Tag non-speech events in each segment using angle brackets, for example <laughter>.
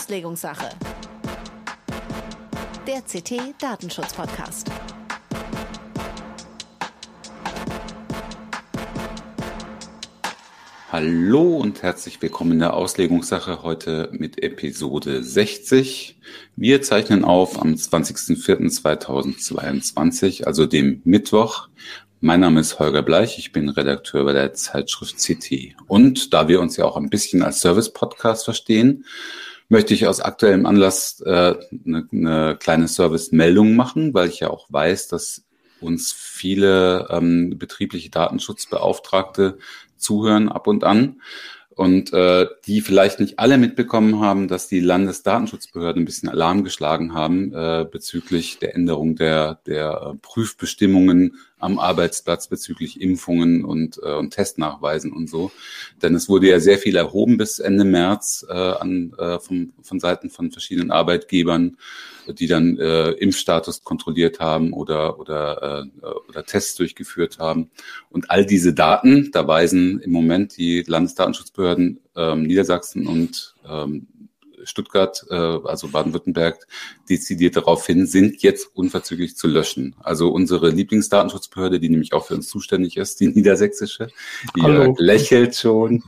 Auslegungssache. Der CT Datenschutz Podcast. Hallo und herzlich willkommen in der Auslegungssache heute mit Episode 60. Wir zeichnen auf am 20.04.2022, also dem Mittwoch. Mein Name ist Holger Bleich, ich bin Redakteur bei der Zeitschrift CT. Und da wir uns ja auch ein bisschen als Service-Podcast verstehen, möchte ich aus aktuellem Anlass äh, eine, eine kleine Service-Meldung machen, weil ich ja auch weiß, dass uns viele ähm, betriebliche Datenschutzbeauftragte zuhören ab und an und äh, die vielleicht nicht alle mitbekommen haben, dass die Landesdatenschutzbehörden ein bisschen Alarm geschlagen haben äh, bezüglich der Änderung der, der äh, Prüfbestimmungen am Arbeitsplatz bezüglich Impfungen und, äh, und Testnachweisen und so. Denn es wurde ja sehr viel erhoben bis Ende März äh, an, äh, von, von Seiten von verschiedenen Arbeitgebern, die dann äh, Impfstatus kontrolliert haben oder, oder, äh, oder Tests durchgeführt haben. Und all diese Daten, da weisen im Moment die Landesdatenschutzbehörden ähm, Niedersachsen und ähm, Stuttgart, äh, also Baden-Württemberg, dezidiert darauf hin, sind jetzt unverzüglich zu löschen. Also unsere Lieblingsdatenschutzbehörde, die nämlich auch für uns zuständig ist, die niedersächsische, die Hallo. lächelt schon,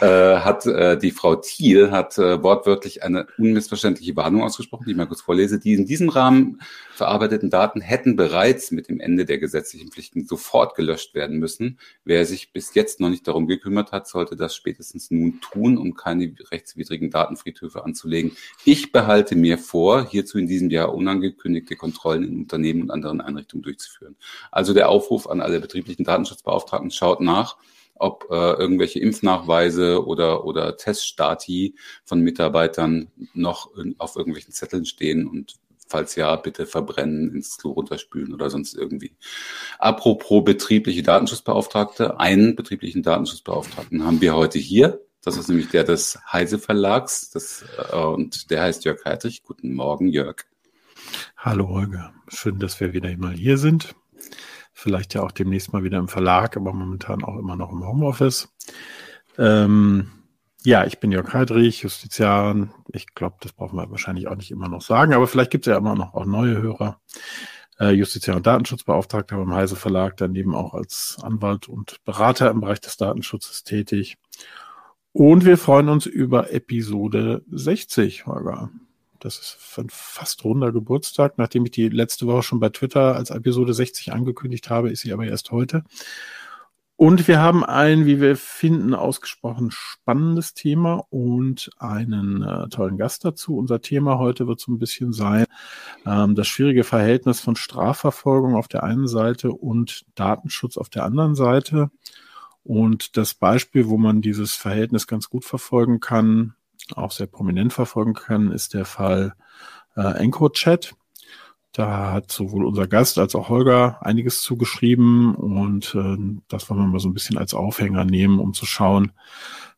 äh, hat äh, die Frau Thiel hat äh, wortwörtlich eine unmissverständliche Warnung ausgesprochen, die ich mal kurz vorlese, die in diesem Rahmen verarbeiteten Daten hätten bereits mit dem Ende der gesetzlichen Pflichten sofort gelöscht werden müssen. Wer sich bis jetzt noch nicht darum gekümmert hat, sollte das spätestens nun tun, um keine rechtswidrigen Datenfriedhöfe anzulegen. Ich behalte mir vor, hierzu in diesem Jahr unangekündigte Kontrollen in Unternehmen und anderen Einrichtungen durchzuführen. Also der Aufruf an alle betrieblichen Datenschutzbeauftragten, schaut nach, ob äh, irgendwelche Impfnachweise oder, oder Teststati von Mitarbeitern noch in, auf irgendwelchen Zetteln stehen und falls ja, bitte verbrennen, ins Klo runterspülen oder sonst irgendwie. Apropos betriebliche Datenschutzbeauftragte, einen betrieblichen Datenschutzbeauftragten haben wir heute hier. Das ist nämlich der des Heise Verlags. Das, äh, und der heißt Jörg Heidrich. Guten Morgen, Jörg. Hallo, Holger. Schön, dass wir wieder mal hier sind. Vielleicht ja auch demnächst mal wieder im Verlag, aber momentan auch immer noch im Homeoffice. Ähm, ja, ich bin Jörg Heidrich, Justiziar. Ich glaube, das brauchen wir wahrscheinlich auch nicht immer noch sagen, aber vielleicht gibt es ja immer noch auch neue Hörer. Äh, Justiziar und Datenschutzbeauftragter beim Heise Verlag, daneben auch als Anwalt und Berater im Bereich des Datenschutzes tätig. Und wir freuen uns über Episode 60, Holger. Das ist ein fast runder Geburtstag. Nachdem ich die letzte Woche schon bei Twitter als Episode 60 angekündigt habe, ist sie aber erst heute. Und wir haben ein, wie wir finden, ausgesprochen spannendes Thema und einen äh, tollen Gast dazu. Unser Thema heute wird so ein bisschen sein, ähm, das schwierige Verhältnis von Strafverfolgung auf der einen Seite und Datenschutz auf der anderen Seite. Und das Beispiel, wo man dieses Verhältnis ganz gut verfolgen kann, auch sehr prominent verfolgen kann, ist der Fall äh, EncroChat. Da hat sowohl unser Gast als auch Holger einiges zugeschrieben und äh, das wollen wir mal so ein bisschen als Aufhänger nehmen, um zu schauen,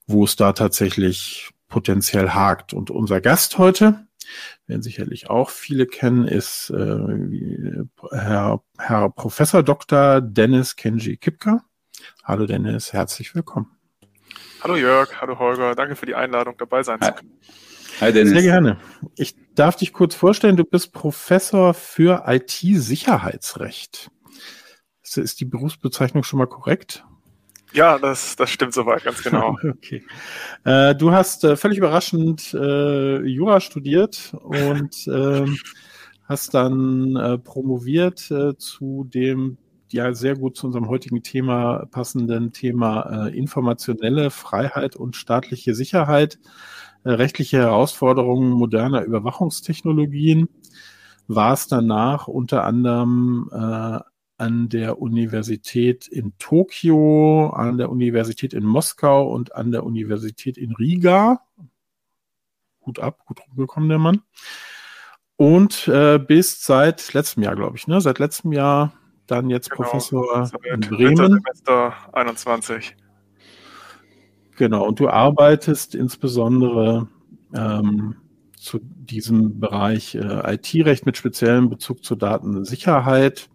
wo es da tatsächlich potenziell hakt. Und unser Gast heute, werden sicherlich auch viele kennen, ist äh, Herr, Herr Professor Dr. Dennis Kenji Kipka. Hallo Dennis, herzlich willkommen. Hallo Jörg, hallo Holger, danke für die Einladung, dabei sein zu können. Hi Dennis. Sehr gerne. Ich darf dich kurz vorstellen, du bist Professor für IT-Sicherheitsrecht. Ist die Berufsbezeichnung schon mal korrekt? Ja, das, das stimmt soweit, ganz genau. <laughs> okay. Äh, du hast äh, völlig überraschend äh, Jura studiert und äh, hast dann äh, promoviert äh, zu dem ja sehr gut zu unserem heutigen Thema passenden Thema äh, informationelle Freiheit und staatliche Sicherheit, äh, rechtliche Herausforderungen moderner Überwachungstechnologien. War es danach unter anderem äh, an der Universität in Tokio, an der Universität in Moskau und an der Universität in Riga. Gut ab, gut rumgekommen der Mann. Und äh, bis seit letztem Jahr, glaube ich, ne? Seit letztem Jahr dann jetzt genau, Professor in Bremen. Semester 21. Genau, und du arbeitest insbesondere ähm, zu diesem Bereich äh, IT-Recht mit speziellem Bezug zur Datensicherheit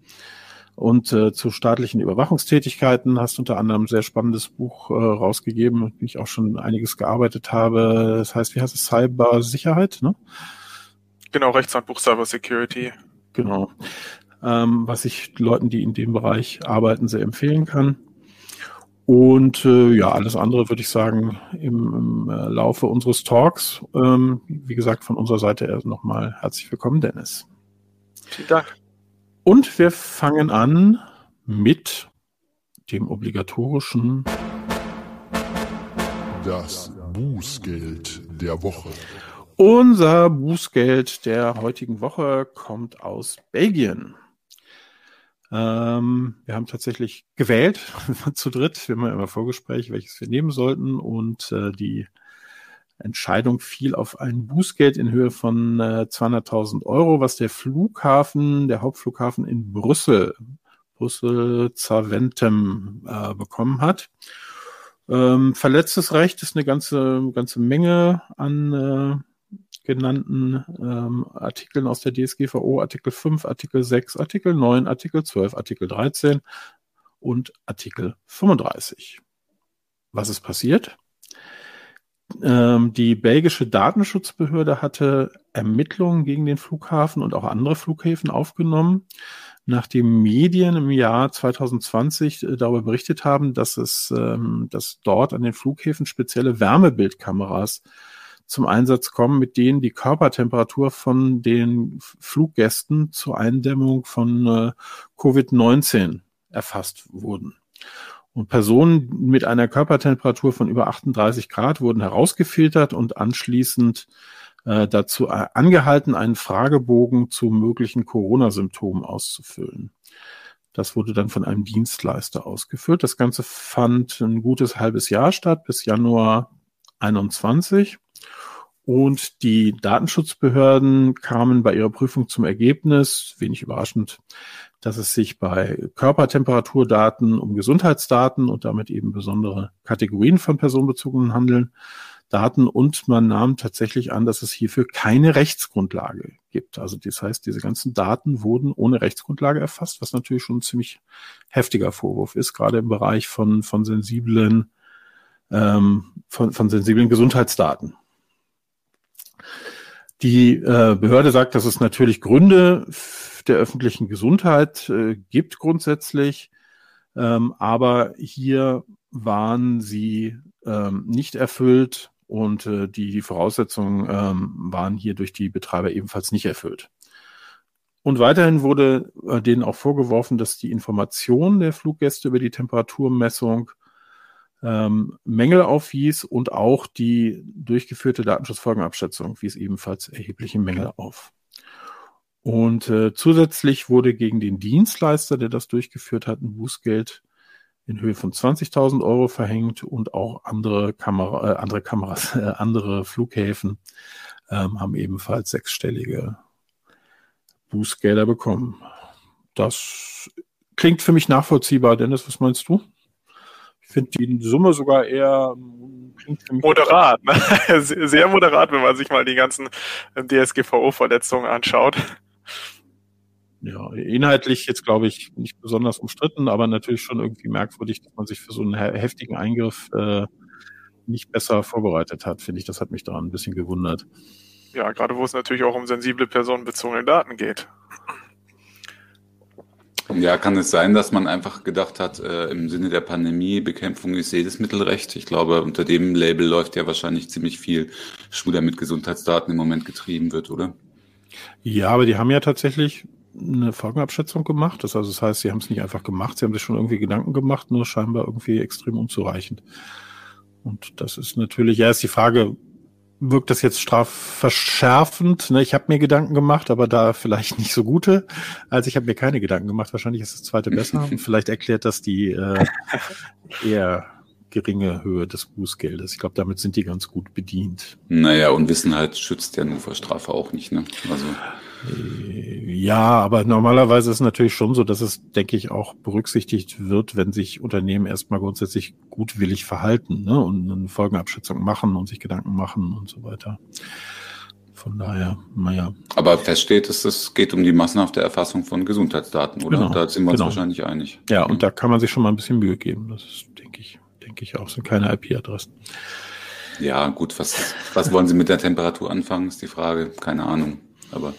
und äh, zu staatlichen Überwachungstätigkeiten. Hast unter anderem ein sehr spannendes Buch äh, rausgegeben, mit dem ich auch schon einiges gearbeitet habe. Das heißt, wie heißt es? Cybersicherheit, ne? Genau, Rechtshandbuch Cyber Security. Genau. Ähm, was ich Leuten, die in dem Bereich arbeiten, sehr empfehlen kann. Und äh, ja, alles andere würde ich sagen im, im äh, Laufe unseres Talks. Ähm, wie gesagt, von unserer Seite erst nochmal herzlich willkommen, Dennis. Vielen Dank. Und wir fangen an mit dem obligatorischen Das Bußgeld der Woche. Unser Bußgeld der heutigen Woche kommt aus Belgien. Ähm, wir haben tatsächlich gewählt <laughs> zu dritt. Wir haben ja immer Vorgespräch, welches wir nehmen sollten. Und äh, die Entscheidung fiel auf ein Bußgeld in Höhe von äh, 200.000 Euro, was der Flughafen, der Hauptflughafen in Brüssel, Brüssel Zaventem äh, bekommen hat. Ähm, verletztes Recht ist eine ganze, ganze Menge an äh, genannten ähm, Artikeln aus der DSGVO, Artikel 5, Artikel 6, Artikel 9, Artikel 12, Artikel 13 und Artikel 35. Was ist passiert? Ähm, die belgische Datenschutzbehörde hatte Ermittlungen gegen den Flughafen und auch andere Flughäfen aufgenommen, nachdem Medien im Jahr 2020 äh, darüber berichtet haben, dass es, ähm, dass dort an den Flughäfen spezielle Wärmebildkameras zum Einsatz kommen, mit denen die Körpertemperatur von den Fluggästen zur Eindämmung von äh, Covid-19 erfasst wurden. Und Personen mit einer Körpertemperatur von über 38 Grad wurden herausgefiltert und anschließend äh, dazu äh, angehalten, einen Fragebogen zu möglichen Corona-Symptomen auszufüllen. Das wurde dann von einem Dienstleister ausgefüllt. Das Ganze fand ein gutes halbes Jahr statt, bis Januar 21. Und die Datenschutzbehörden kamen bei ihrer Prüfung zum Ergebnis, wenig überraschend, dass es sich bei Körpertemperaturdaten um Gesundheitsdaten und damit eben besondere Kategorien von personenbezogenen Handeln Daten und man nahm tatsächlich an, dass es hierfür keine Rechtsgrundlage gibt. Also das heißt, diese ganzen Daten wurden ohne Rechtsgrundlage erfasst, was natürlich schon ein ziemlich heftiger Vorwurf ist, gerade im Bereich von, von sensiblen, ähm, von, von sensiblen Gesundheitsdaten. Die äh, Behörde sagt, dass es natürlich Gründe der öffentlichen Gesundheit äh, gibt grundsätzlich, ähm, aber hier waren sie ähm, nicht erfüllt und äh, die Voraussetzungen ähm, waren hier durch die Betreiber ebenfalls nicht erfüllt. Und weiterhin wurde äh, denen auch vorgeworfen, dass die Information der Fluggäste über die Temperaturmessung ähm, Mängel aufwies und auch die durchgeführte Datenschutzfolgenabschätzung wies ebenfalls erhebliche Mängel auf. Und äh, zusätzlich wurde gegen den Dienstleister, der das durchgeführt hat, ein Bußgeld in Höhe von 20.000 Euro verhängt und auch andere, Kamera, äh, andere Kameras, <laughs> äh, andere Flughäfen ähm, haben ebenfalls sechsstellige Bußgelder bekommen. Das klingt für mich nachvollziehbar. Dennis, was meinst du? Ich finde die Summe sogar eher moderat, ne? <laughs> sehr moderat, wenn man sich mal die ganzen ähm, DSGVO-Verletzungen anschaut. Ja, inhaltlich jetzt glaube ich nicht besonders umstritten, aber natürlich schon irgendwie merkwürdig, dass man sich für so einen heftigen Eingriff äh, nicht besser vorbereitet hat, finde ich. Das hat mich daran ein bisschen gewundert. Ja, gerade wo es natürlich auch um sensible personenbezogene Daten geht. Ja, kann es sein, dass man einfach gedacht hat, äh, im Sinne der Pandemie, Bekämpfung ist jedes Mittelrecht. Ich glaube, unter dem Label läuft ja wahrscheinlich ziemlich viel Schmuder mit Gesundheitsdaten im Moment getrieben wird, oder? Ja, aber die haben ja tatsächlich eine Folgenabschätzung gemacht. Das, also das heißt, sie haben es nicht einfach gemacht, sie haben sich schon irgendwie Gedanken gemacht, nur scheinbar irgendwie extrem unzureichend. Und das ist natürlich, ja, ist die Frage, wirkt das jetzt strafverschärfend. Ne? Ich habe mir Gedanken gemacht, aber da vielleicht nicht so gute. Also ich habe mir keine Gedanken gemacht. Wahrscheinlich ist das zweite besser. <laughs> vielleicht erklärt das die äh, eher geringe Höhe des Bußgeldes. Ich glaube, damit sind die ganz gut bedient. Naja, Unwissenheit schützt ja nur vor Strafe auch nicht. Ne? Also ja, aber normalerweise ist es natürlich schon so, dass es, denke ich, auch berücksichtigt wird, wenn sich Unternehmen erstmal grundsätzlich gutwillig verhalten ne, und eine Folgenabschätzung machen und sich Gedanken machen und so weiter. Von daher, naja. Aber feststeht, dass es geht um die massenhafte Erfassung von Gesundheitsdaten, oder? Genau, da sind wir uns genau. wahrscheinlich einig. Ja, und da kann man sich schon mal ein bisschen Mühe geben. Das ist, denke ich, denke ich auch, sind keine IP-Adressen. Ja, gut, was, was wollen Sie mit der Temperatur anfangen, ist die Frage. Keine Ahnung. Aber,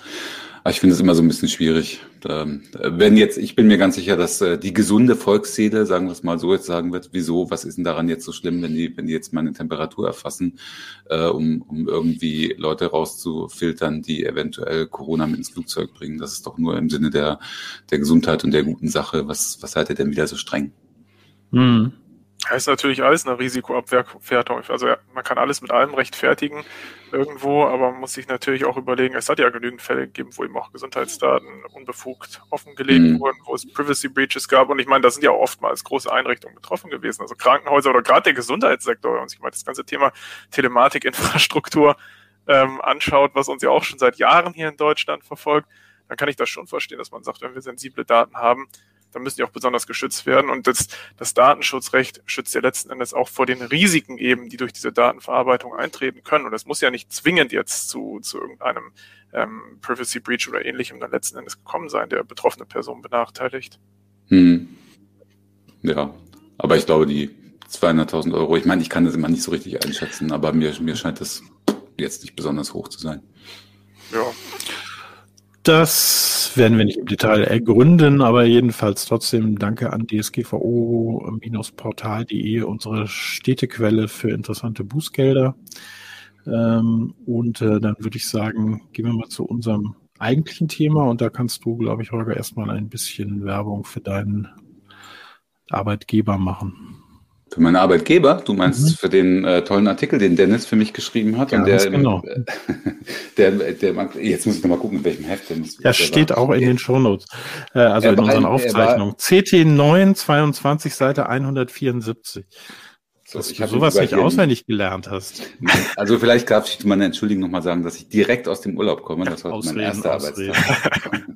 ich finde es immer so ein bisschen schwierig. Wenn jetzt, ich bin mir ganz sicher, dass äh, die gesunde Volksseele, sagen wir es mal so, jetzt sagen wird, wieso, was ist denn daran jetzt so schlimm, wenn die, wenn die jetzt meine Temperatur erfassen, äh, um, um irgendwie Leute rauszufiltern, die eventuell Corona mit ins Flugzeug bringen. Das ist doch nur im Sinne der, der Gesundheit und der guten Sache. Was, was seid ihr denn wieder so streng? Hm. Das ist natürlich alles eine Risikoabwertung. Also man kann alles mit allem rechtfertigen irgendwo, aber man muss sich natürlich auch überlegen, es hat ja genügend Fälle gegeben, wo eben auch Gesundheitsdaten unbefugt offengelegt Mhm. wurden, wo es Privacy Breaches gab. Und ich meine, da sind ja auch oftmals große Einrichtungen betroffen gewesen, also Krankenhäuser oder gerade der Gesundheitssektor, wenn man sich mal das ganze Thema Telematikinfrastruktur ähm, anschaut, was uns ja auch schon seit Jahren hier in Deutschland verfolgt, dann kann ich das schon verstehen, dass man sagt, wenn wir sensible Daten haben, dann müssen die auch besonders geschützt werden. Und das, das Datenschutzrecht schützt ja letzten Endes auch vor den Risiken eben, die durch diese Datenverarbeitung eintreten können. Und das muss ja nicht zwingend jetzt zu, zu irgendeinem ähm, Privacy Breach oder ähnlichem dann letzten Endes gekommen sein, der betroffene Person benachteiligt. Hm. Ja, aber ich glaube, die 200.000 Euro, ich meine, ich kann das immer nicht so richtig einschätzen, aber mir, mir scheint das jetzt nicht besonders hoch zu sein. Ja, Das werden wir nicht im Detail ergründen, aber jedenfalls trotzdem danke an dsgvo-portal.de, unsere Städtequelle für interessante Bußgelder. Ähm, und äh, dann würde ich sagen, gehen wir mal zu unserem eigentlichen Thema und da kannst du, glaube ich, Holger, erstmal ein bisschen Werbung für deinen Arbeitgeber machen. Für meine Arbeitgeber, du meinst Mhm. für den äh, tollen Artikel, den Dennis für mich geschrieben hat. Ganz und der, genau. <laughs> der, der, der, jetzt muss ich noch mal gucken, in welchem Heft denn Ja, steht auch in den Shownotes, äh, also Er in war unseren er war- Aufzeichnungen. CT 9, 22, Seite 174. So, Dass ich du sowas nicht auswendig gelernt hast. Also vielleicht darf ich meine Entschuldigung nochmal sagen, dass ich direkt aus dem Urlaub komme. Das war mein erster. Arbeitstag. <laughs>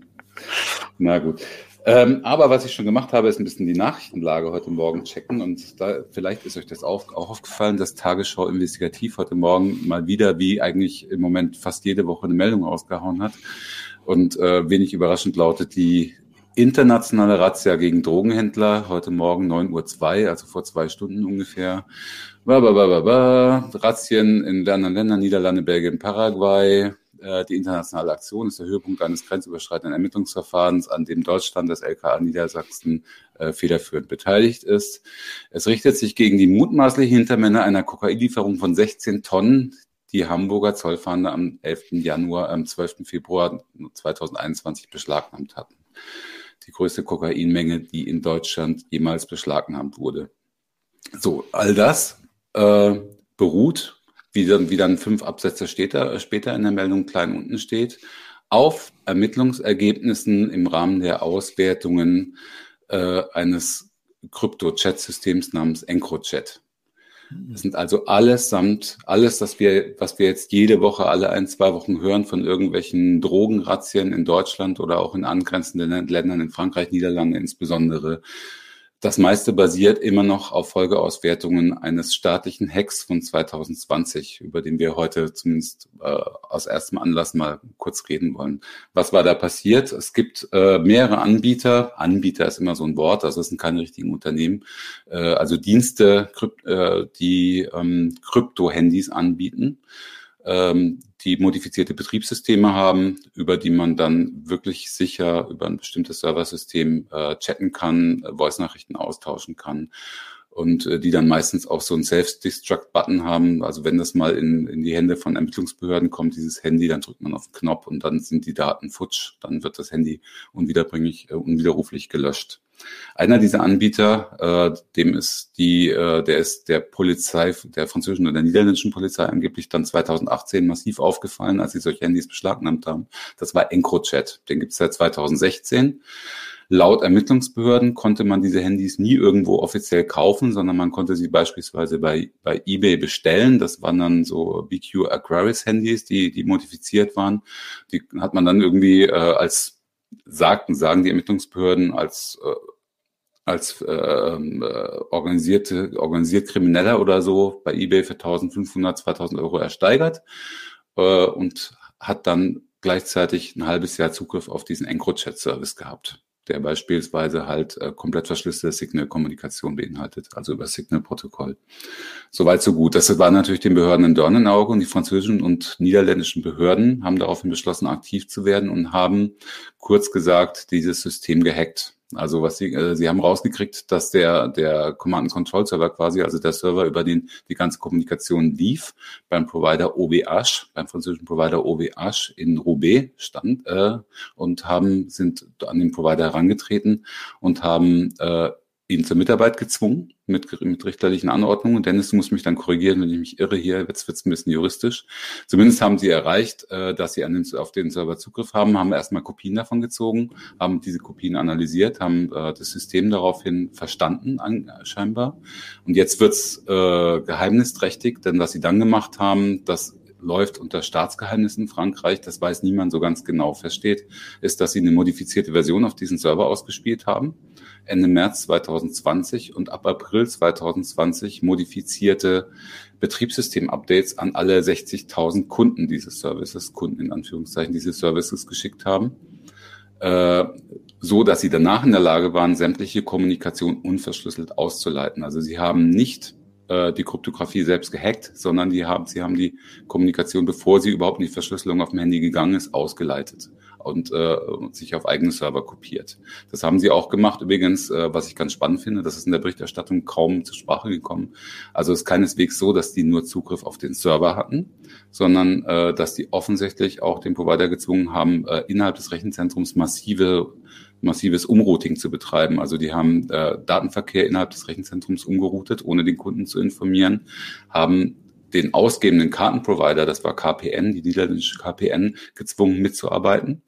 Na gut. Ähm, aber was ich schon gemacht habe, ist ein bisschen die Nachrichtenlage heute Morgen checken. Und da vielleicht ist euch das auch, auch aufgefallen, dass Tagesschau Investigativ heute Morgen mal wieder, wie eigentlich im Moment fast jede Woche eine Meldung rausgehauen hat. Und äh, wenig überraschend lautet die internationale Razzia gegen Drogenhändler heute Morgen 9.02 Uhr, also vor zwei Stunden ungefähr. Ba, ba, ba, ba, ba. Razzien in anderen Ländern, Niederlande, Belgien, Paraguay. Äh, Die internationale Aktion ist der Höhepunkt eines grenzüberschreitenden Ermittlungsverfahrens, an dem Deutschland, das LKA Niedersachsen, äh, federführend beteiligt ist. Es richtet sich gegen die mutmaßlichen Hintermänner einer Kokainlieferung von 16 Tonnen, die Hamburger Zollfahnder am 11. Januar, am 12. Februar 2021 beschlagnahmt hatten. Die größte Kokainmenge, die in Deutschland jemals beschlagnahmt wurde. So, all das äh, beruht, wie dann, wie dann fünf Absätze später, später in der Meldung klein unten steht, auf Ermittlungsergebnissen im Rahmen der Auswertungen äh, eines Krypto-Chat-Systems namens EncroChat. Das sind also allesamt, alles, was wir, was wir jetzt jede Woche, alle ein, zwei Wochen hören von irgendwelchen Drogenrazzien in Deutschland oder auch in angrenzenden Ländern, in Frankreich, Niederlande insbesondere. Das meiste basiert immer noch auf Folgeauswertungen eines staatlichen Hacks von 2020, über den wir heute zumindest äh, aus erstem Anlass mal kurz reden wollen. Was war da passiert? Es gibt äh, mehrere Anbieter. Anbieter ist immer so ein Wort, also es sind keine richtigen Unternehmen. Äh, also Dienste, Krypt, äh, die ähm, Krypto-Handys anbieten ähm, die modifizierte Betriebssysteme haben, über die man dann wirklich sicher über ein bestimmtes Serversystem äh, chatten kann, äh, Voice-Nachrichten austauschen kann und äh, die dann meistens auch so einen Self-Destruct-Button haben. Also wenn das mal in, in die Hände von Ermittlungsbehörden kommt, dieses Handy, dann drückt man auf den Knopf und dann sind die Daten futsch, dann wird das Handy unwiederbringlich, äh, unwiderruflich gelöscht. Einer dieser Anbieter, äh, dem ist die, äh, der ist der Polizei, der französischen oder der niederländischen Polizei angeblich dann 2018 massiv aufgefallen, als sie solche Handys beschlagnahmt haben. Das war EncroChat. Den gibt es seit 2016. Laut Ermittlungsbehörden konnte man diese Handys nie irgendwo offiziell kaufen, sondern man konnte sie beispielsweise bei, bei eBay bestellen. Das waren dann so BQ Aquarius Handys, die, die modifiziert waren. Die hat man dann irgendwie äh, als sagten, sagen die Ermittlungsbehörden als äh, als äh, äh, organisierte organisiert Krimineller oder so bei eBay für 1500, 2000 Euro ersteigert äh, und hat dann gleichzeitig ein halbes Jahr Zugriff auf diesen EncroChat-Service gehabt der beispielsweise halt äh, komplett verschlüsselte Signal-Kommunikation beinhaltet, also über Signal-Protokoll. Soweit so gut. Das war natürlich den Behörden ein Dornenauge und die französischen und niederländischen Behörden haben daraufhin beschlossen, aktiv zu werden und haben kurz gesagt dieses System gehackt. Also was sie, äh, sie haben rausgekriegt, dass der, der Command-and-Control-Server quasi, also der Server, über den die ganze Kommunikation lief, beim Provider OVH, beim französischen Provider OVH in Roubaix stand äh, und haben, sind an den Provider herangetreten und haben äh, ihn zur Mitarbeit gezwungen mit, mit richterlichen Anordnungen. Dennis, du musst mich dann korrigieren, wenn ich mich irre hier. Jetzt wird es ein bisschen juristisch. Zumindest haben sie erreicht, äh, dass sie an den, auf den Server Zugriff haben, haben erstmal Kopien davon gezogen, haben diese Kopien analysiert, haben äh, das System daraufhin verstanden, an, scheinbar. Und jetzt wird's äh, geheimnisträchtig, denn was sie dann gemacht haben, das läuft unter Staatsgeheimnis in Frankreich, das weiß niemand so ganz genau. Feststeht, ist, dass sie eine modifizierte Version auf diesen Server ausgespielt haben Ende März 2020 und ab April 2020 modifizierte Betriebssystem-Updates an alle 60.000 Kunden dieses Services, Kunden in Anführungszeichen, diese Services geschickt haben, äh, so dass sie danach in der Lage waren, sämtliche Kommunikation unverschlüsselt auszuleiten. Also sie haben nicht äh, die Kryptographie selbst gehackt, sondern die haben, sie haben die Kommunikation, bevor sie überhaupt in die Verschlüsselung auf dem Handy gegangen ist, ausgeleitet und, äh, sich auf eigene Server kopiert. Das haben sie auch gemacht. Übrigens, äh, was ich ganz spannend finde, das ist in der Berichterstattung kaum zur Sprache gekommen. Also es ist keineswegs so, dass die nur Zugriff auf den Server hatten, sondern äh, dass die offensichtlich auch den Provider gezwungen haben, äh, innerhalb des Rechenzentrums massive massives Umrouting zu betreiben. Also die haben äh, Datenverkehr innerhalb des Rechenzentrums umgeroutet, ohne den Kunden zu informieren, haben den ausgebenden Kartenprovider, das war KPN, die niederländische KPN, gezwungen mitzuarbeiten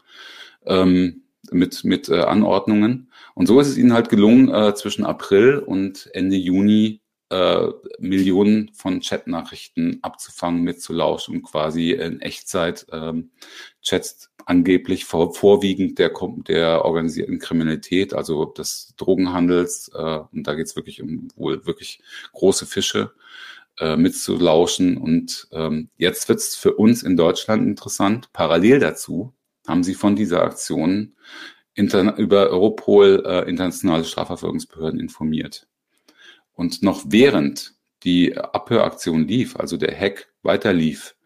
ähm, mit, mit äh, Anordnungen. Und so ist es ihnen halt gelungen, äh, zwischen April und Ende Juni äh, Millionen von Chatnachrichten abzufangen, mitzulauschen und quasi in Echtzeit ähm, Chats angeblich vor, vorwiegend der, der organisierten Kriminalität, also des Drogenhandels, äh, und da geht's wirklich um wohl wirklich große Fische, äh, mitzulauschen. Und ähm, jetzt wird's für uns in Deutschland interessant. Parallel dazu haben sie von dieser Aktion über Europol äh, internationale Strafverfolgungsbehörden informiert. Und noch während die Abhöraktion lief, also der Hack weiter lief,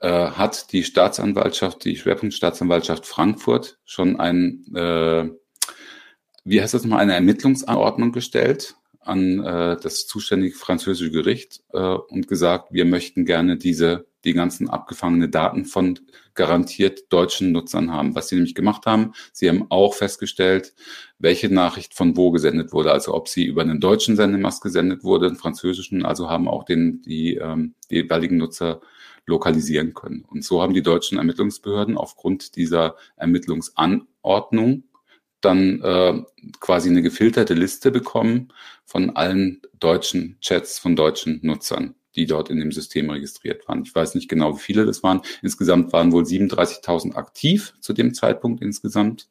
äh, hat die Staatsanwaltschaft, die Schwerpunktstaatsanwaltschaft Frankfurt schon ein, äh, wie heißt das nochmal, eine Ermittlungsanordnung gestellt an äh, das zuständige französische Gericht äh, und gesagt, wir möchten gerne diese die ganzen abgefangene Daten von garantiert deutschen Nutzern haben. Was sie nämlich gemacht haben, sie haben auch festgestellt, welche Nachricht von wo gesendet wurde, also ob sie über einen deutschen Sendemast gesendet wurde, einen französischen, also haben auch den, die, ähm, die jeweiligen Nutzer lokalisieren können. Und so haben die deutschen Ermittlungsbehörden aufgrund dieser Ermittlungsanordnung dann äh, quasi eine gefilterte Liste bekommen von allen deutschen Chats von deutschen Nutzern, die dort in dem System registriert waren. Ich weiß nicht genau, wie viele das waren. Insgesamt waren wohl 37.000 aktiv zu dem Zeitpunkt insgesamt.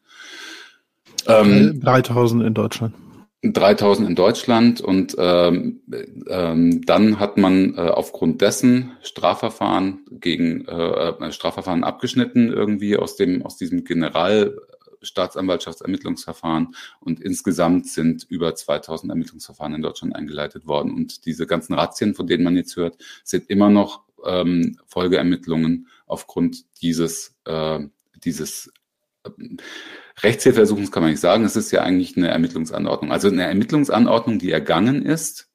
Ähm, 3000 in Deutschland. 3000 in Deutschland und ähm, ähm, dann hat man äh, aufgrund dessen Strafverfahren gegen äh, äh Strafverfahren abgeschnitten irgendwie aus dem aus diesem General Staatsanwaltschaftsermittlungsverfahren und insgesamt sind über 2000 Ermittlungsverfahren in Deutschland eingeleitet worden. Und diese ganzen Razzien, von denen man jetzt hört, sind immer noch ähm, Folgeermittlungen aufgrund dieses, äh, dieses äh, Rechtshilfeersuchens kann man nicht sagen. Es ist ja eigentlich eine Ermittlungsanordnung. Also eine Ermittlungsanordnung, die ergangen ist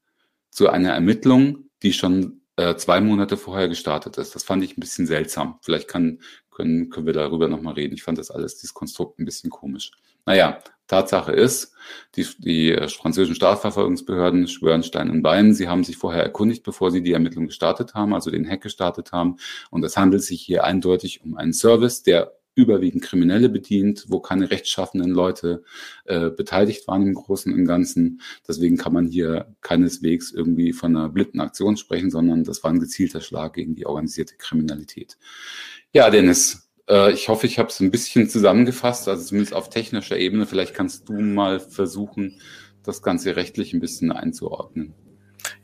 zu einer Ermittlung, die schon äh, zwei Monate vorher gestartet ist. Das fand ich ein bisschen seltsam. Vielleicht kann, können, können wir darüber nochmal reden. Ich fand das alles, dieses Konstrukt ein bisschen komisch. Naja, Tatsache ist, die, die äh, französischen Strafverfolgungsbehörden schwören Stein und Bein. Sie haben sich vorher erkundigt, bevor sie die Ermittlung gestartet haben, also den Hack gestartet haben. Und es handelt sich hier eindeutig um einen Service, der überwiegend Kriminelle bedient, wo keine rechtschaffenden Leute äh, beteiligt waren im Großen und Ganzen. Deswegen kann man hier keineswegs irgendwie von einer blinden Aktion sprechen, sondern das war ein gezielter Schlag gegen die organisierte Kriminalität. Ja, Dennis, äh, ich hoffe, ich habe es ein bisschen zusammengefasst, also zumindest auf technischer Ebene. Vielleicht kannst du mal versuchen, das Ganze rechtlich ein bisschen einzuordnen.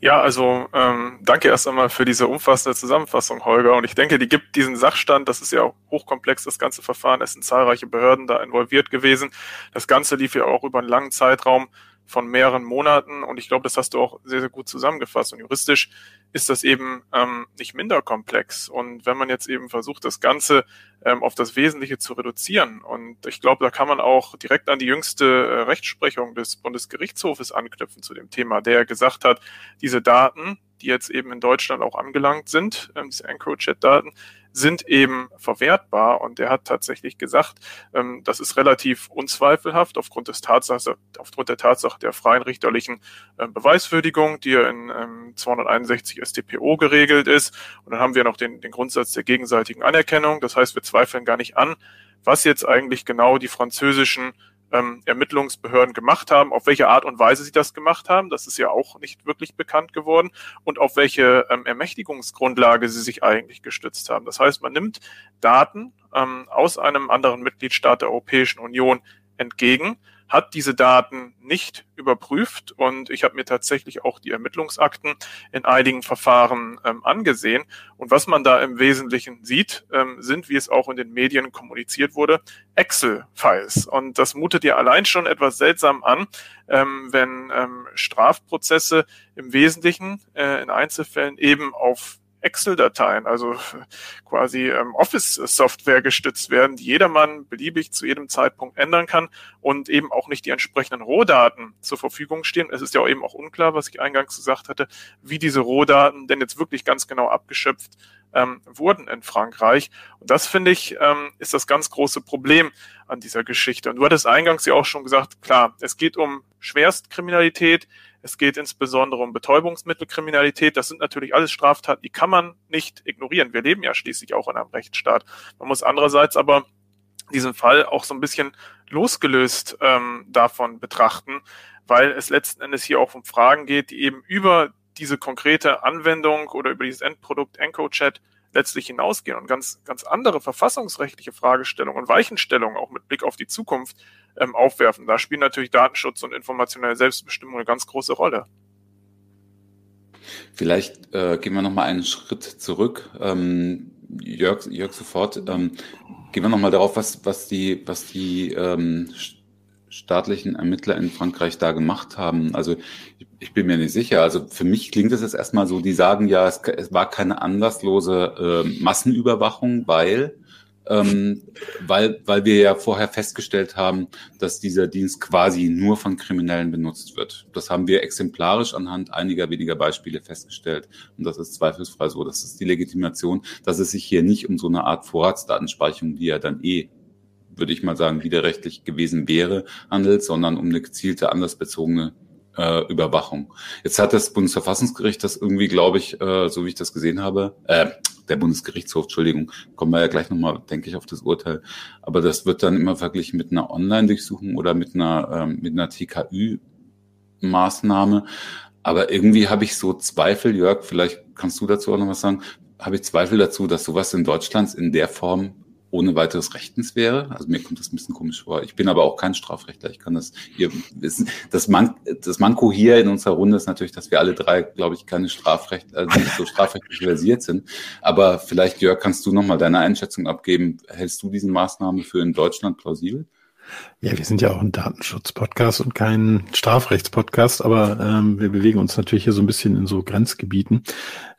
Ja, also ähm, danke erst einmal für diese umfassende Zusammenfassung, Holger. Und ich denke, die gibt diesen Sachstand, das ist ja auch hochkomplex, das ganze Verfahren, es sind zahlreiche Behörden da involviert gewesen. Das Ganze lief ja auch über einen langen Zeitraum von mehreren Monaten und ich glaube, das hast du auch sehr, sehr gut zusammengefasst. Und juristisch ist das eben ähm, nicht minder komplex. Und wenn man jetzt eben versucht, das Ganze ähm, auf das Wesentliche zu reduzieren, und ich glaube, da kann man auch direkt an die jüngste äh, Rechtsprechung des Bundesgerichtshofes anknüpfen zu dem Thema, der gesagt hat, diese Daten, die jetzt eben in Deutschland auch angelangt sind, ähm, diese EncroChat-Daten, sind eben verwertbar. Und er hat tatsächlich gesagt, ähm, das ist relativ unzweifelhaft aufgrund des Tatsache, aufgrund der Tatsache der freien richterlichen äh, Beweiswürdigung, die ja in ähm, 261 StPO geregelt ist. Und dann haben wir noch den, den Grundsatz der gegenseitigen Anerkennung. Das heißt, wir zweifeln gar nicht an, was jetzt eigentlich genau die französischen ähm, Ermittlungsbehörden gemacht haben, auf welche Art und Weise sie das gemacht haben, das ist ja auch nicht wirklich bekannt geworden, und auf welche ähm, Ermächtigungsgrundlage sie sich eigentlich gestützt haben. Das heißt, man nimmt Daten ähm, aus einem anderen Mitgliedstaat der Europäischen Union entgegen hat diese Daten nicht überprüft und ich habe mir tatsächlich auch die Ermittlungsakten in einigen Verfahren ähm, angesehen. Und was man da im Wesentlichen sieht, ähm, sind, wie es auch in den Medien kommuniziert wurde, Excel-Files. Und das mutet ja allein schon etwas seltsam an, ähm, wenn ähm, Strafprozesse im Wesentlichen äh, in Einzelfällen eben auf Excel-Dateien, also quasi ähm, Office-Software gestützt werden, die jedermann beliebig zu jedem Zeitpunkt ändern kann und eben auch nicht die entsprechenden Rohdaten zur Verfügung stehen. Es ist ja auch eben auch unklar, was ich eingangs gesagt hatte, wie diese Rohdaten denn jetzt wirklich ganz genau abgeschöpft ähm, wurden in Frankreich. Und das finde ich ähm, ist das ganz große Problem an dieser Geschichte. Und du hattest eingangs ja auch schon gesagt, klar, es geht um Schwerstkriminalität, es geht insbesondere um Betäubungsmittelkriminalität. Das sind natürlich alles Straftaten, die kann man nicht ignorieren. Wir leben ja schließlich auch in einem Rechtsstaat. Man muss andererseits aber diesen Fall auch so ein bisschen losgelöst ähm, davon betrachten, weil es letzten Endes hier auch um Fragen geht, die eben über diese konkrete Anwendung oder über dieses Endprodukt EncroChat letztlich hinausgehen und ganz, ganz andere verfassungsrechtliche Fragestellungen und Weichenstellungen auch mit Blick auf die Zukunft ähm, aufwerfen. Da spielen natürlich Datenschutz und informationelle Selbstbestimmung eine ganz große Rolle. Vielleicht äh, gehen wir noch mal einen Schritt zurück. Ähm, Jörg, Jörg sofort. Ähm, gehen wir noch mal darauf, was, was die, was die ähm, staatlichen Ermittler in Frankreich da gemacht haben. Also ich, ich, bin mir nicht sicher. Also für mich klingt es jetzt erstmal so, die sagen ja, es, es war keine anlasslose äh, Massenüberwachung, weil ähm, weil, weil wir ja vorher festgestellt haben, dass dieser Dienst quasi nur von Kriminellen benutzt wird. Das haben wir exemplarisch anhand einiger weniger Beispiele festgestellt. Und das ist zweifelsfrei so. Das ist die Legitimation, dass es sich hier nicht um so eine Art Vorratsdatenspeicherung, die ja dann eh würde ich mal sagen, widerrechtlich gewesen wäre, handelt, sondern um eine gezielte, anlassbezogene äh, Überwachung. Jetzt hat das Bundesverfassungsgericht das irgendwie, glaube ich, äh, so wie ich das gesehen habe, äh, der Bundesgerichtshof, Entschuldigung, kommen wir ja gleich nochmal, denke ich, auf das Urteil. Aber das wird dann immer verglichen mit einer Online-Durchsuchung oder mit einer, ähm, mit einer TKÜ-Maßnahme. Aber irgendwie habe ich so Zweifel, Jörg, vielleicht kannst du dazu auch noch was sagen, habe ich Zweifel dazu, dass sowas in Deutschland in der Form ohne weiteres rechtens wäre. Also mir kommt das ein bisschen komisch vor. Ich bin aber auch kein Strafrechtler. Ich kann das hier wissen. Das, Man das Manko hier in unserer Runde ist natürlich, dass wir alle drei, glaube ich, keine Strafrecht, also nicht so strafrechtlich versiert sind. Aber vielleicht, Jörg, kannst du nochmal deine Einschätzung abgeben. Hältst du diese Maßnahme für in Deutschland plausibel? Ja, wir sind ja auch ein Datenschutz-Podcast und kein Strafrechts-Podcast, aber ähm, wir bewegen uns natürlich hier so ein bisschen in so Grenzgebieten.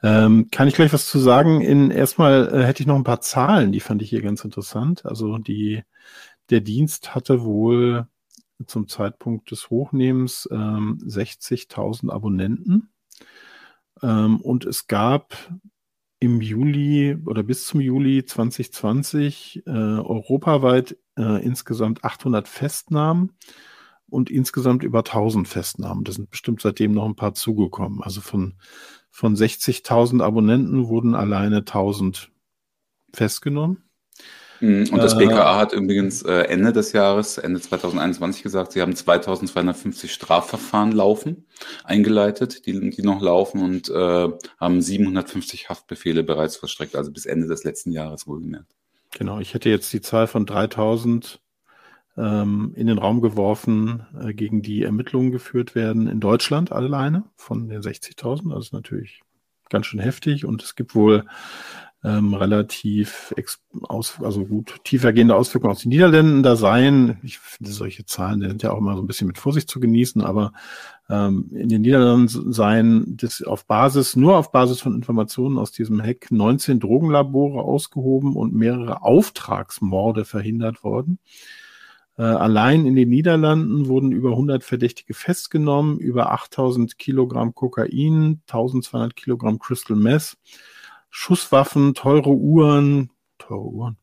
Ähm, kann ich gleich was zu sagen? In erstmal äh, hätte ich noch ein paar Zahlen, die fand ich hier ganz interessant. Also die der Dienst hatte wohl zum Zeitpunkt des Hochnehmens ähm, 60.000 Abonnenten ähm, und es gab im Juli oder bis zum Juli 2020 äh, europaweit äh, insgesamt 800 Festnahmen und insgesamt über 1000 Festnahmen. Da sind bestimmt seitdem noch ein paar zugekommen. Also von, von 60.000 Abonnenten wurden alleine 1000 festgenommen. Mhm. Und das BKA äh, hat übrigens äh, Ende des Jahres, Ende 2021 gesagt, sie haben 2250 Strafverfahren laufen, eingeleitet, die, die noch laufen und äh, haben 750 Haftbefehle bereits verstreckt, also bis Ende des letzten Jahres wohlgemerkt. Genau, ich hätte jetzt die Zahl von 3000 ähm, in den Raum geworfen, äh, gegen die Ermittlungen geführt werden in Deutschland alleine von den 60.000. Das ist natürlich ganz schön heftig und es gibt wohl ähm, relativ aus, also gut tiefergehende Auswirkungen aus den Niederlanden da seien. Ich finde solche Zahlen die sind ja auch immer so ein bisschen mit Vorsicht zu genießen, aber ähm, in den Niederlanden seien das auf Basis, nur auf Basis von Informationen aus diesem Hack 19 Drogenlabore ausgehoben und mehrere Auftragsmorde verhindert worden. Äh, allein in den Niederlanden wurden über 100 Verdächtige festgenommen, über 8000 Kilogramm Kokain, 1200 Kilogramm Crystal Meth, Schusswaffen, teure Uhren, teure Uhren,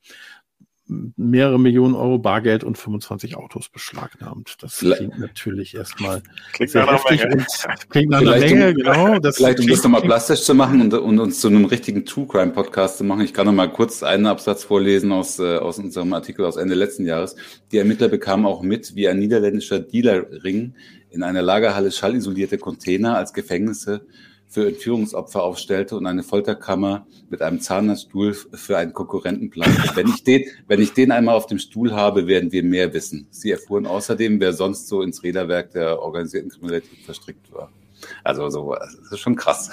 mehrere Millionen Euro Bargeld und 25 Autos beschlagnahmt. Das klingt natürlich erstmal klingt sehr heftig und klingt nach einer Menge, um, genau. Das vielleicht um das nochmal plastisch zu machen und, und, uns zu einem richtigen True Crime Podcast zu machen. Ich kann noch mal kurz einen Absatz vorlesen aus, äh, aus unserem Artikel aus Ende letzten Jahres. Die Ermittler bekamen auch mit, wie ein niederländischer Dealerring in einer Lagerhalle schallisolierte Container als Gefängnisse für Entführungsopfer aufstellte und eine Folterkammer mit einem Zahnarztstuhl für einen Konkurrenten plante. Wenn ich den, wenn ich den einmal auf dem Stuhl habe, werden wir mehr wissen. Sie erfuhren außerdem, wer sonst so ins Räderwerk der organisierten Kriminalität verstrickt war. Also so, das ist schon krass.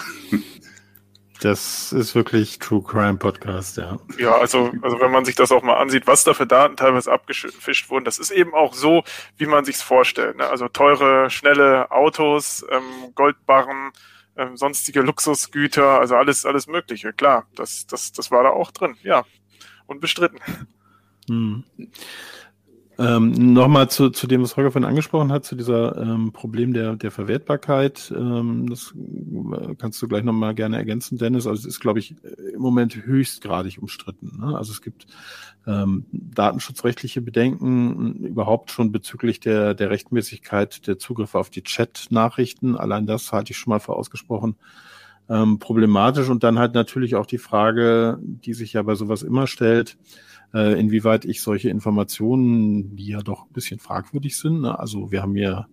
Das ist wirklich True Crime Podcast, ja. Ja, also, also wenn man sich das auch mal ansieht, was da für Daten teilweise abgefischt wurden, das ist eben auch so, wie man sich's vorstellt. Ne? Also teure, schnelle Autos, ähm, Goldbarren, ähm, sonstige Luxusgüter, also alles, alles Mögliche. Klar, das, das, das war da auch drin, ja. Unbestritten. Hm. Ähm, Nochmal zu, zu dem, was Holger vorhin angesprochen hat, zu dieser ähm, Problem der, der Verwertbarkeit. Ähm, das äh, kannst du gleich nochmal gerne ergänzen, Dennis. Also es ist, glaube ich, im Moment höchstgradig umstritten. Ne? Also es gibt ähm, datenschutzrechtliche Bedenken überhaupt schon bezüglich der, der Rechtmäßigkeit der Zugriffe auf die Chat-Nachrichten. Allein das halte ich schon mal für ausgesprochen ähm, problematisch. Und dann halt natürlich auch die Frage, die sich ja bei sowas immer stellt, äh, inwieweit ich solche Informationen, die ja doch ein bisschen fragwürdig sind, ne? also wir haben ja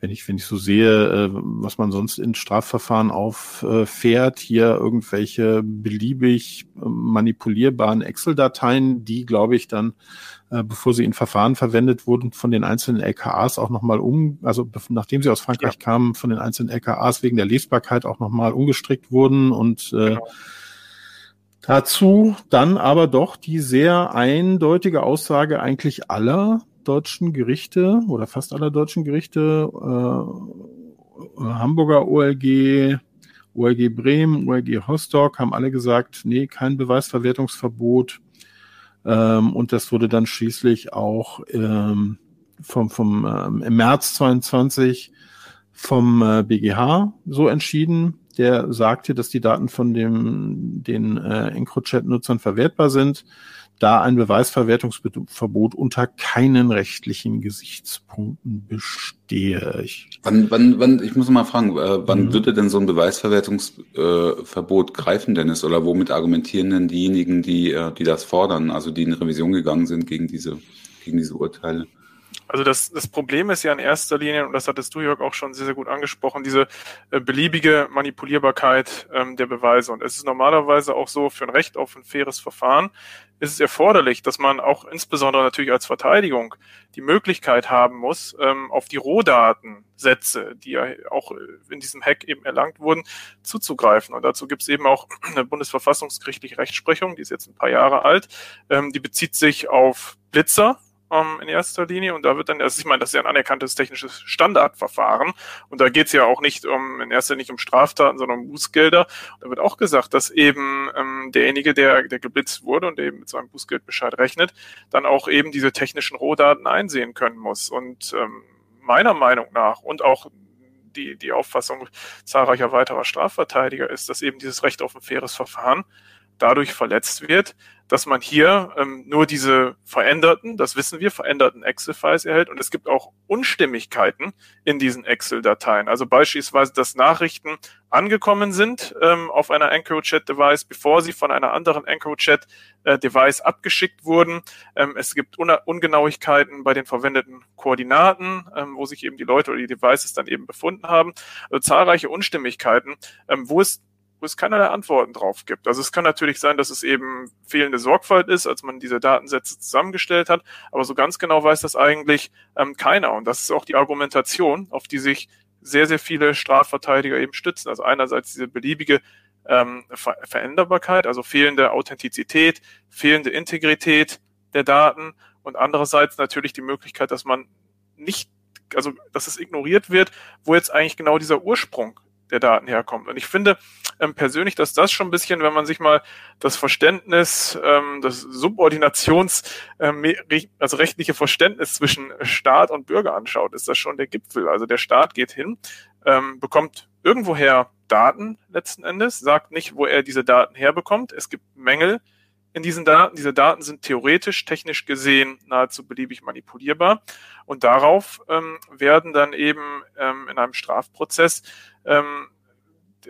wenn ich, wenn ich so sehe, äh, was man sonst in Strafverfahren auffährt, hier irgendwelche beliebig äh, manipulierbaren Excel-Dateien, die, glaube ich, dann, äh, bevor sie in Verfahren verwendet wurden, von den einzelnen LKAs auch nochmal um, also nachdem sie aus Frankreich ja. kamen, von den einzelnen LKAs wegen der Lesbarkeit auch nochmal umgestrickt wurden und äh, genau. Dazu dann aber doch die sehr eindeutige Aussage eigentlich aller deutschen Gerichte oder fast aller deutschen Gerichte, äh, Hamburger OLG, OLG Bremen, OLG Rostock haben alle gesagt, nee, kein Beweisverwertungsverbot. Ähm, und das wurde dann schließlich auch ähm, vom, vom ähm, im März 22 vom äh, BGH so entschieden der sagte, dass die Daten von dem, den äh, EncroChat-Nutzern verwertbar sind, da ein Beweisverwertungsverbot unter keinen rechtlichen Gesichtspunkten bestehe. Ich, wann, wann, wann, ich muss mal fragen, äh, wann mhm. würde denn so ein Beweisverwertungsverbot äh, greifen, Dennis? Oder womit argumentieren denn diejenigen, die, äh, die das fordern, also die in Revision gegangen sind gegen diese, gegen diese Urteile? Also das, das Problem ist ja in erster Linie, und das hattest du, Jörg, auch schon sehr, sehr gut angesprochen, diese äh, beliebige Manipulierbarkeit ähm, der Beweise. Und es ist normalerweise auch so, für ein Recht auf ein faires Verfahren ist es erforderlich, dass man auch insbesondere natürlich als Verteidigung die Möglichkeit haben muss, ähm, auf die Rohdatensätze, die ja auch in diesem Hack eben erlangt wurden, zuzugreifen. Und dazu gibt es eben auch <clears throat> eine bundesverfassungsgerichtliche Rechtsprechung, die ist jetzt ein paar Jahre alt, ähm, die bezieht sich auf Blitzer, ähm, in erster Linie. Und da wird dann, also ich meine, das ist ja ein anerkanntes technisches Standardverfahren. Und da geht es ja auch nicht um, in erster Linie um Straftaten, sondern um Bußgelder. Und da wird auch gesagt, dass eben ähm, derjenige, der, der geblitzt wurde und eben mit seinem Bußgeldbescheid rechnet, dann auch eben diese technischen Rohdaten einsehen können muss. Und ähm, meiner Meinung nach und auch die, die Auffassung zahlreicher weiterer Strafverteidiger ist, dass eben dieses Recht auf ein faires Verfahren dadurch verletzt wird, dass man hier ähm, nur diese veränderten, das wissen wir, veränderten Excel-Files erhält und es gibt auch Unstimmigkeiten in diesen Excel-Dateien. Also beispielsweise, dass Nachrichten angekommen sind ähm, auf einer EncroChat-Device, bevor sie von einer anderen EncroChat-Device abgeschickt wurden. Ähm, es gibt Un Ungenauigkeiten bei den verwendeten Koordinaten, ähm, wo sich eben die Leute oder die Devices dann eben befunden haben. Also zahlreiche Unstimmigkeiten, ähm, wo es wo es keinerlei Antworten drauf gibt. Also es kann natürlich sein, dass es eben fehlende Sorgfalt ist, als man diese Datensätze zusammengestellt hat, aber so ganz genau weiß das eigentlich ähm, keiner. Und das ist auch die Argumentation, auf die sich sehr, sehr viele Strafverteidiger eben stützen. Also einerseits diese beliebige ähm, Ver Veränderbarkeit, also fehlende Authentizität, fehlende Integrität der Daten und andererseits natürlich die Möglichkeit, dass man nicht, also dass es ignoriert wird, wo jetzt eigentlich genau dieser Ursprung der Daten herkommt. Und ich finde ähm, persönlich, dass das schon ein bisschen, wenn man sich mal das Verständnis, ähm, das Subordinations, ähm, also rechtliche Verständnis zwischen Staat und Bürger anschaut, ist das schon der Gipfel. Also der Staat geht hin, ähm, bekommt irgendwoher Daten letzten Endes, sagt nicht, wo er diese Daten herbekommt. Es gibt Mängel in diesen Daten. Diese Daten sind theoretisch, technisch gesehen nahezu beliebig manipulierbar. Und darauf ähm, werden dann eben ähm, in einem Strafprozess ähm,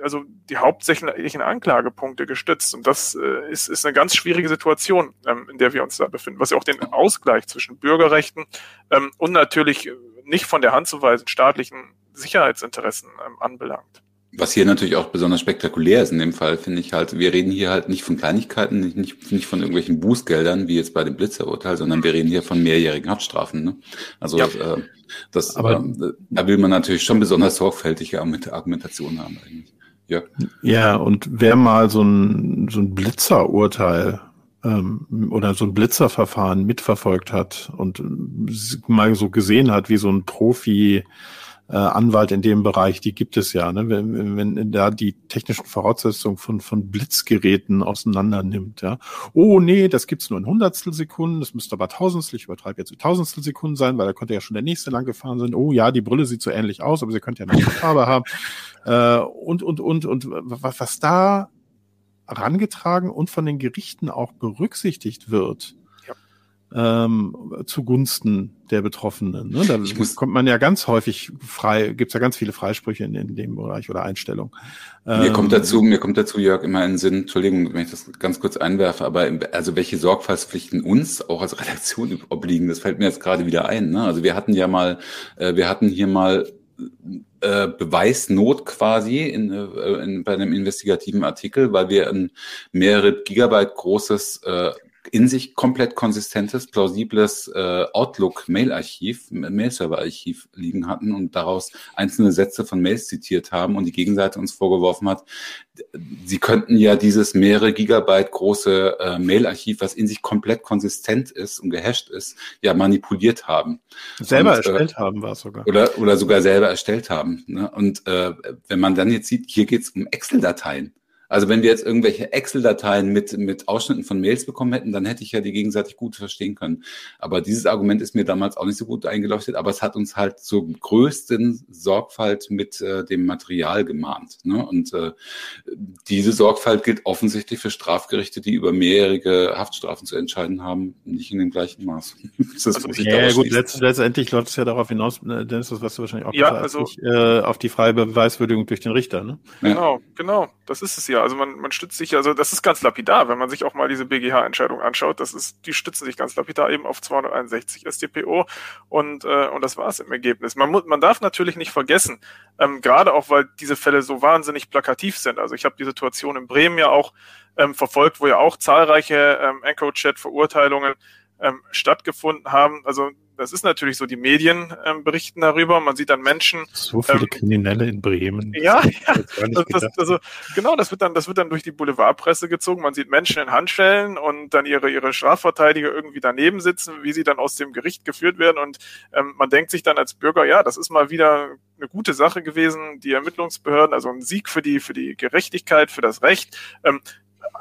also die hauptsächlichen Anklagepunkte gestützt. Und das äh, ist, ist eine ganz schwierige Situation, ähm, in der wir uns da befinden, was ja auch den Ausgleich zwischen Bürgerrechten ähm, und natürlich nicht von der Hand zu weisen staatlichen Sicherheitsinteressen ähm, anbelangt. Was hier natürlich auch besonders spektakulär ist in dem Fall, finde ich halt, wir reden hier halt nicht von Kleinigkeiten, nicht, nicht, nicht von irgendwelchen Bußgeldern, wie jetzt bei dem Blitzerurteil, sondern wir reden hier von mehrjährigen Haftstrafen. Ne? Also ja. äh, das, Aber, äh, da will man natürlich schon besonders sorgfältige Argumentation haben eigentlich. Ja, ja und wer mal so ein, so ein Blitzerurteil ähm, oder so ein Blitzerverfahren mitverfolgt hat und mal so gesehen hat, wie so ein Profi äh, Anwalt in dem Bereich, die gibt es ja, ne? wenn, wenn da die technischen Voraussetzungen von, von Blitzgeräten auseinander nimmt. Ja? Oh nee, das gibt's nur in Hundertstel Sekunden, das müsste aber Tausendstel, ich übertreibe jetzt Tausendstel Sekunden sein, weil da könnte ja schon der nächste lang gefahren sein. Oh ja, die Brille sieht so ähnlich aus, aber sie könnte ja eine andere Farbe haben. <laughs> Äh, und, und, und, und was, was da herangetragen und von den Gerichten auch berücksichtigt wird, ähm, zugunsten der Betroffenen. Ne? Da kommt man ja ganz häufig frei, gibt's ja ganz viele Freisprüche in, in dem Bereich oder Einstellungen. Mir ähm, kommt dazu, mir kommt dazu, Jörg, immer in den Sinn, Entschuldigung, wenn ich das ganz kurz einwerfe, aber also welche Sorgfaltspflichten uns auch als Redaktion <laughs> obliegen, das fällt mir jetzt gerade wieder ein. Ne? Also wir hatten ja mal, äh, wir hatten hier mal äh, Beweisnot quasi in, äh, in, bei einem investigativen Artikel, weil wir ein mehrere Gigabyte großes äh, in sich komplett konsistentes, plausibles äh, Outlook-Mail-Archiv, Mail-Server-Archiv liegen hatten und daraus einzelne Sätze von Mails zitiert haben und die Gegenseite uns vorgeworfen hat, sie könnten ja dieses mehrere Gigabyte große äh, Mail-Archiv, was in sich komplett konsistent ist und gehasht ist, ja manipuliert haben. Selber und, äh, erstellt äh, haben war es sogar. Oder, oder sogar selber erstellt haben. Ne? Und äh, wenn man dann jetzt sieht, hier geht es um Excel-Dateien. Also wenn wir jetzt irgendwelche Excel-Dateien mit, mit Ausschnitten von Mails bekommen hätten, dann hätte ich ja die gegenseitig gut verstehen können. Aber dieses Argument ist mir damals auch nicht so gut eingeleuchtet, aber es hat uns halt zur größten Sorgfalt mit äh, dem Material gemahnt. Ne? Und äh, diese Sorgfalt gilt offensichtlich für Strafgerichte, die über mehrjährige Haftstrafen zu entscheiden haben, nicht in dem gleichen Maß. <laughs> das also, ja, gut, letzt, letztendlich läuft es ja darauf hinaus, äh, Dennis, das was du wahrscheinlich auch ja, also, ich, äh, auf die freie Beweiswürdigung durch den Richter. Ne? Genau, genau, das ist es ja. Also man, man stützt sich, also das ist ganz lapidar, wenn man sich auch mal diese BGH-Entscheidung anschaut. Das ist, die stützen sich ganz lapidar eben auf 261 StPO und, äh, und das war es im Ergebnis. Man, muss, man darf natürlich nicht vergessen, ähm, gerade auch, weil diese Fälle so wahnsinnig plakativ sind. Also ich habe die Situation in Bremen ja auch ähm, verfolgt, wo ja auch zahlreiche ähm, EncroChat-Verurteilungen ähm, stattgefunden haben. Also das ist natürlich so, die Medien ähm, berichten darüber, man sieht dann Menschen. So viele ähm, Kriminelle in Bremen. Ja, ja das, das, also genau, das wird dann, das wird dann durch die Boulevardpresse gezogen. Man sieht Menschen in Handschellen und dann ihre, ihre Strafverteidiger irgendwie daneben sitzen, wie sie dann aus dem Gericht geführt werden. Und ähm, man denkt sich dann als Bürger, ja, das ist mal wieder eine gute Sache gewesen, die Ermittlungsbehörden, also ein Sieg für die, für die Gerechtigkeit, für das Recht. Ähm,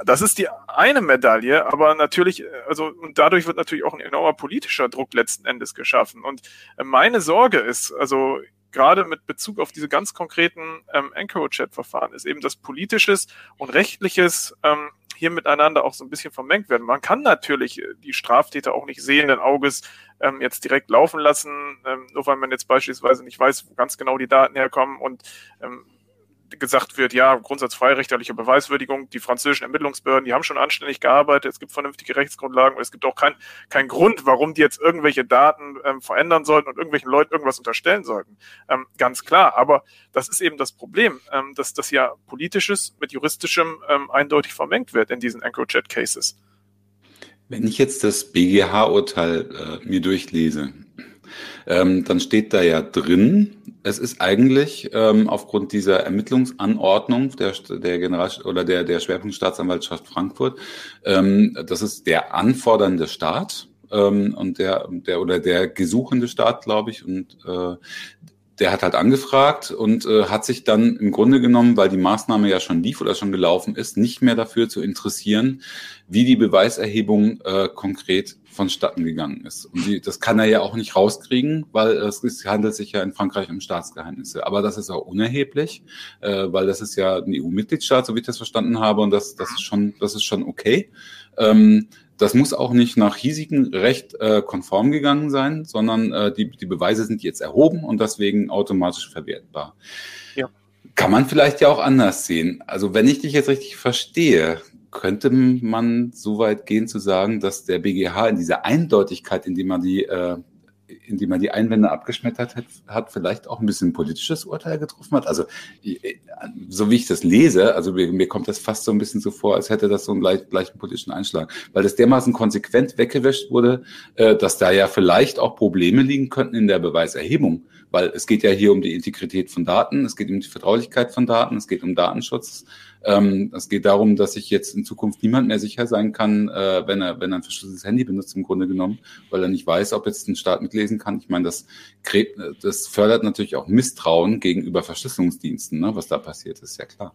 das ist die eine Medaille, aber natürlich, äh, also, und dadurch wird natürlich auch ein enormer politischer Druck letzten Endes geschaffen. Und äh, meine Sorge ist, also, gerade mit Bezug auf diese ganz konkreten ähm, EncroChat-Verfahren ist eben das politisches und rechtliches ähm, hier miteinander auch so ein bisschen vermengt werden. Man kann natürlich äh, die Straftäter auch nicht sehenden Auges ähm, jetzt direkt laufen lassen, ähm, nur weil man jetzt beispielsweise nicht weiß, wo ganz genau die Daten herkommen und ähm, gesagt wird, ja, Grundsatz freirichterliche Beweiswürdigung, die französischen Ermittlungsbehörden, die haben schon anständig gearbeitet, es gibt vernünftige Rechtsgrundlagen und es gibt auch keinen kein Grund, warum die jetzt irgendwelche Daten ähm, verändern sollten und irgendwelchen Leuten irgendwas unterstellen sollten. Ähm, ganz klar, aber das ist eben das Problem, ähm, dass das ja politisches mit juristischem ähm, eindeutig vermengt wird in diesen EncroChat-Cases. Wenn ich jetzt das BGH-Urteil äh, mir durchlese, ähm, dann steht da ja drin, es ist eigentlich ähm, aufgrund dieser Ermittlungsanordnung der, der General oder der, der Schwerpunktstaatsanwaltschaft Frankfurt, ähm, das ist der anfordernde Staat ähm, und der, der oder der gesuchende Staat, glaube ich, und äh, der hat halt angefragt und äh, hat sich dann im Grunde genommen, weil die Maßnahme ja schon lief oder schon gelaufen ist, nicht mehr dafür zu interessieren, wie die Beweiserhebung äh, konkret vonstatten gegangen ist. Und die, das kann er ja auch nicht rauskriegen, weil es, handelt sich ja in Frankreich um Staatsgeheimnisse. Aber das ist auch unerheblich, äh, weil das ist ja ein EU-Mitgliedstaat, so wie ich das verstanden habe, und das, das ist schon, das ist schon okay. Ähm, das muss auch nicht nach hiesigen Recht äh, konform gegangen sein, sondern äh, die, die Beweise sind jetzt erhoben und deswegen automatisch verwertbar. Ja. Kann man vielleicht ja auch anders sehen. Also wenn ich dich jetzt richtig verstehe, könnte man so weit gehen zu sagen, dass der BGH in dieser Eindeutigkeit, indem man die äh, indem man die Einwände abgeschmettert hat, hat vielleicht auch ein bisschen politisches Urteil getroffen hat. Also so wie ich das lese, also mir, mir kommt das fast so ein bisschen so vor, als hätte das so einen leicht, leichten politischen Einschlag, weil das dermaßen konsequent weggewischt wurde, äh, dass da ja vielleicht auch Probleme liegen könnten in der Beweiserhebung, weil es geht ja hier um die Integrität von Daten, es geht um die Vertraulichkeit von Daten, es geht um Datenschutz. Ähm, es geht darum, dass sich jetzt in Zukunft niemand mehr sicher sein kann, äh, wenn er wenn er ein verschlüsseltes Handy benutzt im Grunde genommen, weil er nicht weiß, ob jetzt ein Staat mitlesen kann. Ich meine, das das fördert natürlich auch Misstrauen gegenüber Verschlüsselungsdiensten, ne, was da passiert ist, ja klar.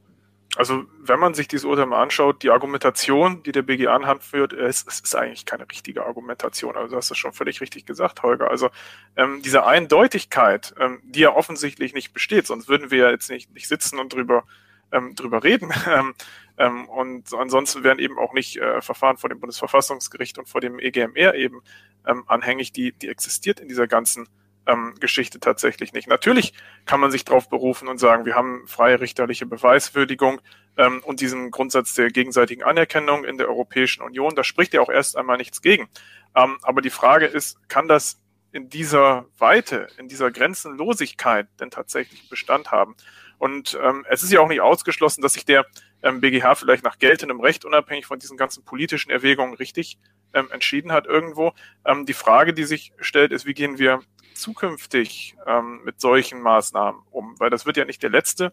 Also wenn man sich dieses Urteil mal anschaut, die Argumentation, die der BG anführt, es, es ist eigentlich keine richtige Argumentation. Also du hast das schon völlig richtig gesagt, Holger. Also ähm, diese Eindeutigkeit, ähm, die ja offensichtlich nicht besteht, sonst würden wir ja jetzt nicht, nicht sitzen und drüber ähm, drüber reden. <laughs> Ähm, ähm, und ansonsten werden eben auch nicht äh, Verfahren vor dem Bundesverfassungsgericht und vor dem EGMR eben ähm, anhängig, die, die existiert in dieser ganzen ähm, Geschichte tatsächlich nicht. Natürlich kann man sich darauf berufen und sagen, wir haben freie richterliche Beweiswürdigung ähm, und diesen Grundsatz der gegenseitigen Anerkennung in der Europäischen Union. Da spricht ja auch erst einmal nichts gegen. Ähm, aber die Frage ist, kann das in dieser Weite, in dieser Grenzenlosigkeit denn tatsächlich Bestand haben? Und ähm, es ist ja auch nicht ausgeschlossen, dass sich der ähm, BGH vielleicht nach geltendem Recht, unabhängig von diesen ganzen politischen Erwägungen, richtig ähm, entschieden hat irgendwo. Ähm, die Frage, die sich stellt, ist, wie gehen wir zukünftig ähm, mit solchen Maßnahmen um? Weil das wird ja nicht der letzte,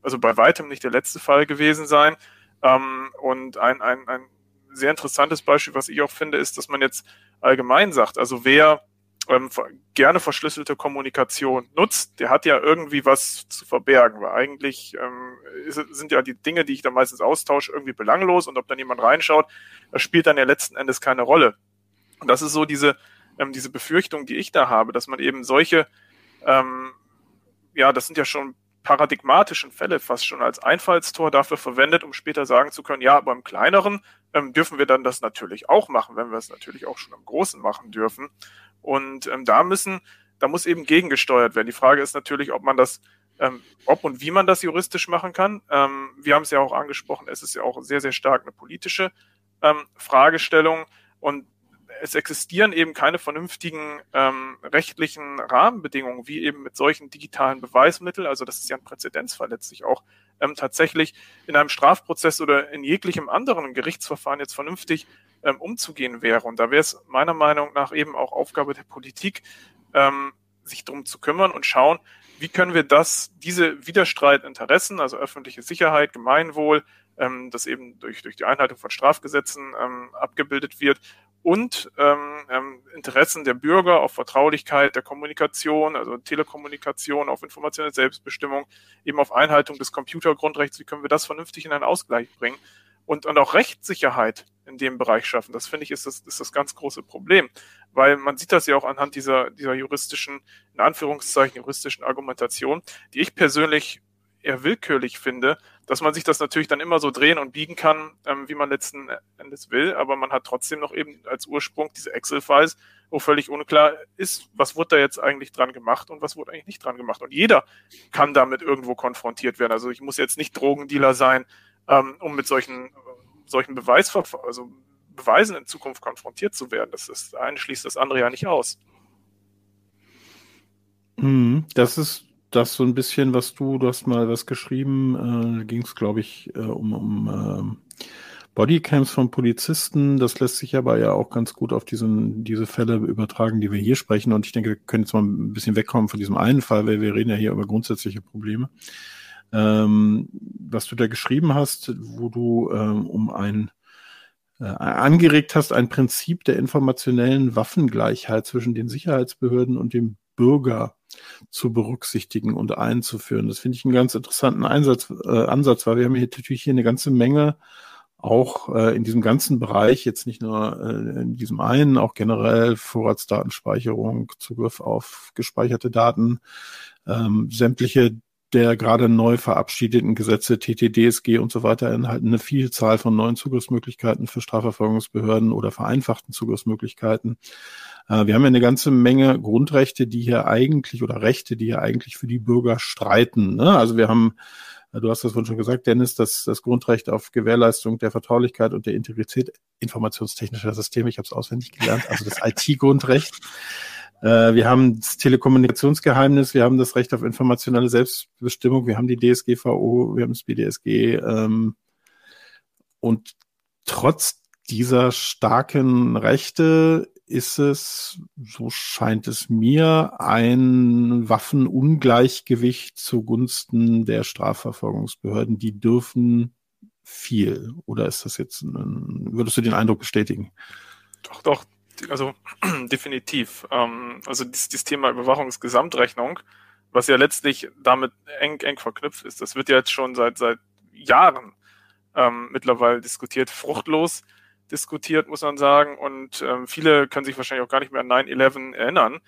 also bei weitem nicht der letzte Fall gewesen sein. Ähm, und ein, ein, ein sehr interessantes Beispiel, was ich auch finde, ist, dass man jetzt allgemein sagt, also wer ähm, gerne verschlüsselte Kommunikation nutzt, der hat ja irgendwie was zu verbergen, weil eigentlich ähm, ist, sind ja die Dinge, die ich da meistens austausche, irgendwie belanglos und ob dann jemand reinschaut, das spielt dann ja letzten Endes keine Rolle. Und das ist so diese, ähm, diese Befürchtung, die ich da habe, dass man eben solche, ähm, ja, das sind ja schon paradigmatischen Fälle fast schon als Einfallstor dafür verwendet, um später sagen zu können, ja, beim kleineren ähm, dürfen wir dann das natürlich auch machen, wenn wir es natürlich auch schon im Großen machen dürfen. Und ähm, da müssen, da muss eben gegengesteuert werden. Die Frage ist natürlich, ob man das, ähm, ob und wie man das juristisch machen kann. Ähm, wir haben es ja auch angesprochen, es ist ja auch sehr, sehr stark eine politische ähm, Fragestellung. Und es existieren eben keine vernünftigen ähm, rechtlichen Rahmenbedingungen, wie eben mit solchen digitalen Beweismitteln, also das ist ja ein Präzedenzfall letztlich auch, ähm, tatsächlich in einem Strafprozess oder in jeglichem anderen Gerichtsverfahren jetzt vernünftig ähm, umzugehen wäre. Und da wäre es meiner Meinung nach eben auch Aufgabe der Politik, ähm, sich drum zu kümmern und schauen, wie können wir das, diese Widerstreitinteressen, also öffentliche Sicherheit, Gemeinwohl, ähm, das eben durch, durch die Einhaltung von Strafgesetzen ähm, abgebildet wird und ähm, ähm, Interessen der Bürger auf Vertraulichkeit der Kommunikation, also Telekommunikation, auf informationelle Selbstbestimmung, eben auf Einhaltung des Computergrundrechts, wie können wir das vernünftig in einen Ausgleich bringen und, und auch Rechtssicherheit in dem Bereich schaffen. Das finde ich ist das, ist das ganz große Problem, weil man sieht das ja auch anhand dieser, dieser juristischen, in Anführungszeichen juristischen Argumentation, die ich persönlich eher willkürlich finde, dass man sich das natürlich dann immer so drehen und biegen kann, ähm, wie man letzten Endes will, aber man hat trotzdem noch eben als Ursprung diese Excel-Files, wo völlig unklar ist, was wurde da jetzt eigentlich dran gemacht und was wurde eigentlich nicht dran gemacht. Und jeder kann damit irgendwo konfrontiert werden. Also ich muss jetzt nicht Drogendealer sein, ähm, um mit solchen, solchen Beweisverfahren, also Beweisen in Zukunft konfrontiert zu werden. Das ist, eine schließt das andere ja nicht aus. Mhm, das ist das so ein bisschen, was du, du hast mal was geschrieben, äh, ging es, glaube ich, äh, um, um äh, Bodycams von Polizisten. Das lässt sich aber ja auch ganz gut auf diesen, diese Fälle übertragen, die wir hier sprechen. Und ich denke, wir können jetzt mal ein bisschen wegkommen von diesem einen Fall, weil wir reden ja hier über grundsätzliche Probleme. Ähm, was du da geschrieben hast, wo du ähm, um ein äh, angeregt hast, ein Prinzip der informationellen Waffengleichheit zwischen den Sicherheitsbehörden und dem Bürger zu berücksichtigen und einzuführen. Das finde ich einen ganz interessanten Einsatz, äh, Ansatz, weil wir haben hier natürlich hier eine ganze Menge auch äh, in diesem ganzen Bereich, jetzt nicht nur äh, in diesem einen, auch generell Vorratsdatenspeicherung, Zugriff auf gespeicherte Daten, ähm, sämtliche der gerade neu verabschiedeten Gesetze TTDSG und so weiter enthalten eine Vielzahl von neuen Zugriffsmöglichkeiten für Strafverfolgungsbehörden oder vereinfachten Zugriffsmöglichkeiten. Äh, wir haben ja eine ganze Menge Grundrechte, die hier eigentlich oder Rechte, die hier eigentlich für die Bürger streiten. Ne? Also wir haben äh, Du hast das schon gesagt, Dennis, dass das Grundrecht auf Gewährleistung der Vertraulichkeit und der Integrität informationstechnischer Systeme, ich habe es auswendig gelernt, also das <laughs> IT-Grundrecht. Äh, wir haben das Telekommunikationsgeheimnis, wir haben das Recht auf informationelle Selbstbestimmung, wir haben die DSGVO, wir haben das BDSG. Ähm, und trotz dieser starken Rechte ist es, so scheint es mir, ein Waffenungleichgewicht zugunsten der Strafverfolgungsbehörden. Die dürfen viel. Oder ist das jetzt, ein, würdest du den Eindruck bestätigen? Doch, doch, also <clears throat> definitiv. Ähm, also dieses, dieses Thema Überwachungsgesamtrechnung, was ja letztlich damit eng, eng verknüpft ist, das wird ja jetzt schon seit, seit Jahren ähm, mittlerweile diskutiert, fruchtlos diskutiert, muss man sagen. Und ähm, viele können sich wahrscheinlich auch gar nicht mehr an 9-11 erinnern.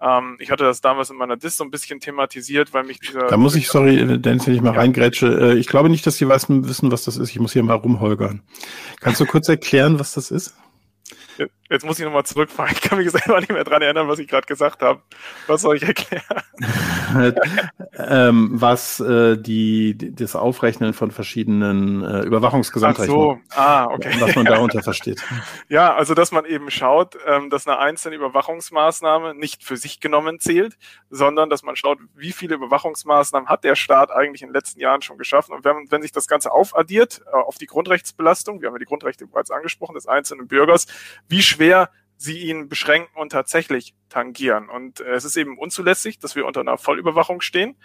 Ähm, ich hatte das damals in meiner Dis so ein bisschen thematisiert, weil mich dieser. Da muss ich, sorry, Dennis, wenn ich mal ja. reingrätsche. Äh, ich glaube nicht, dass die meisten wissen, was das ist. Ich muss hier mal rumholgern. Kannst du kurz erklären, was das ist? Jetzt muss ich nochmal zurückfahren. Ich kann mich selber nicht mehr dran erinnern, was ich gerade gesagt habe. Was soll ich erklären? <laughs> ähm, was äh, die, das Aufrechnen von verschiedenen äh, Überwachungsgesamtrechnungen. Ach so, ah, okay. Was man <laughs> darunter versteht. Ja, also dass man eben schaut, ähm, dass eine einzelne Überwachungsmaßnahme nicht für sich genommen zählt, sondern dass man schaut, wie viele Überwachungsmaßnahmen hat der Staat eigentlich in den letzten Jahren schon geschaffen. Und wenn, wenn sich das Ganze aufaddiert äh, auf die Grundrechtsbelastung, wir haben ja die Grundrechte bereits angesprochen, des einzelnen Bürgers, wie schwer sie ihn beschränken und tatsächlich tangieren. Und äh, es ist eben unzulässig, dass wir unter einer Vollüberwachung stehen.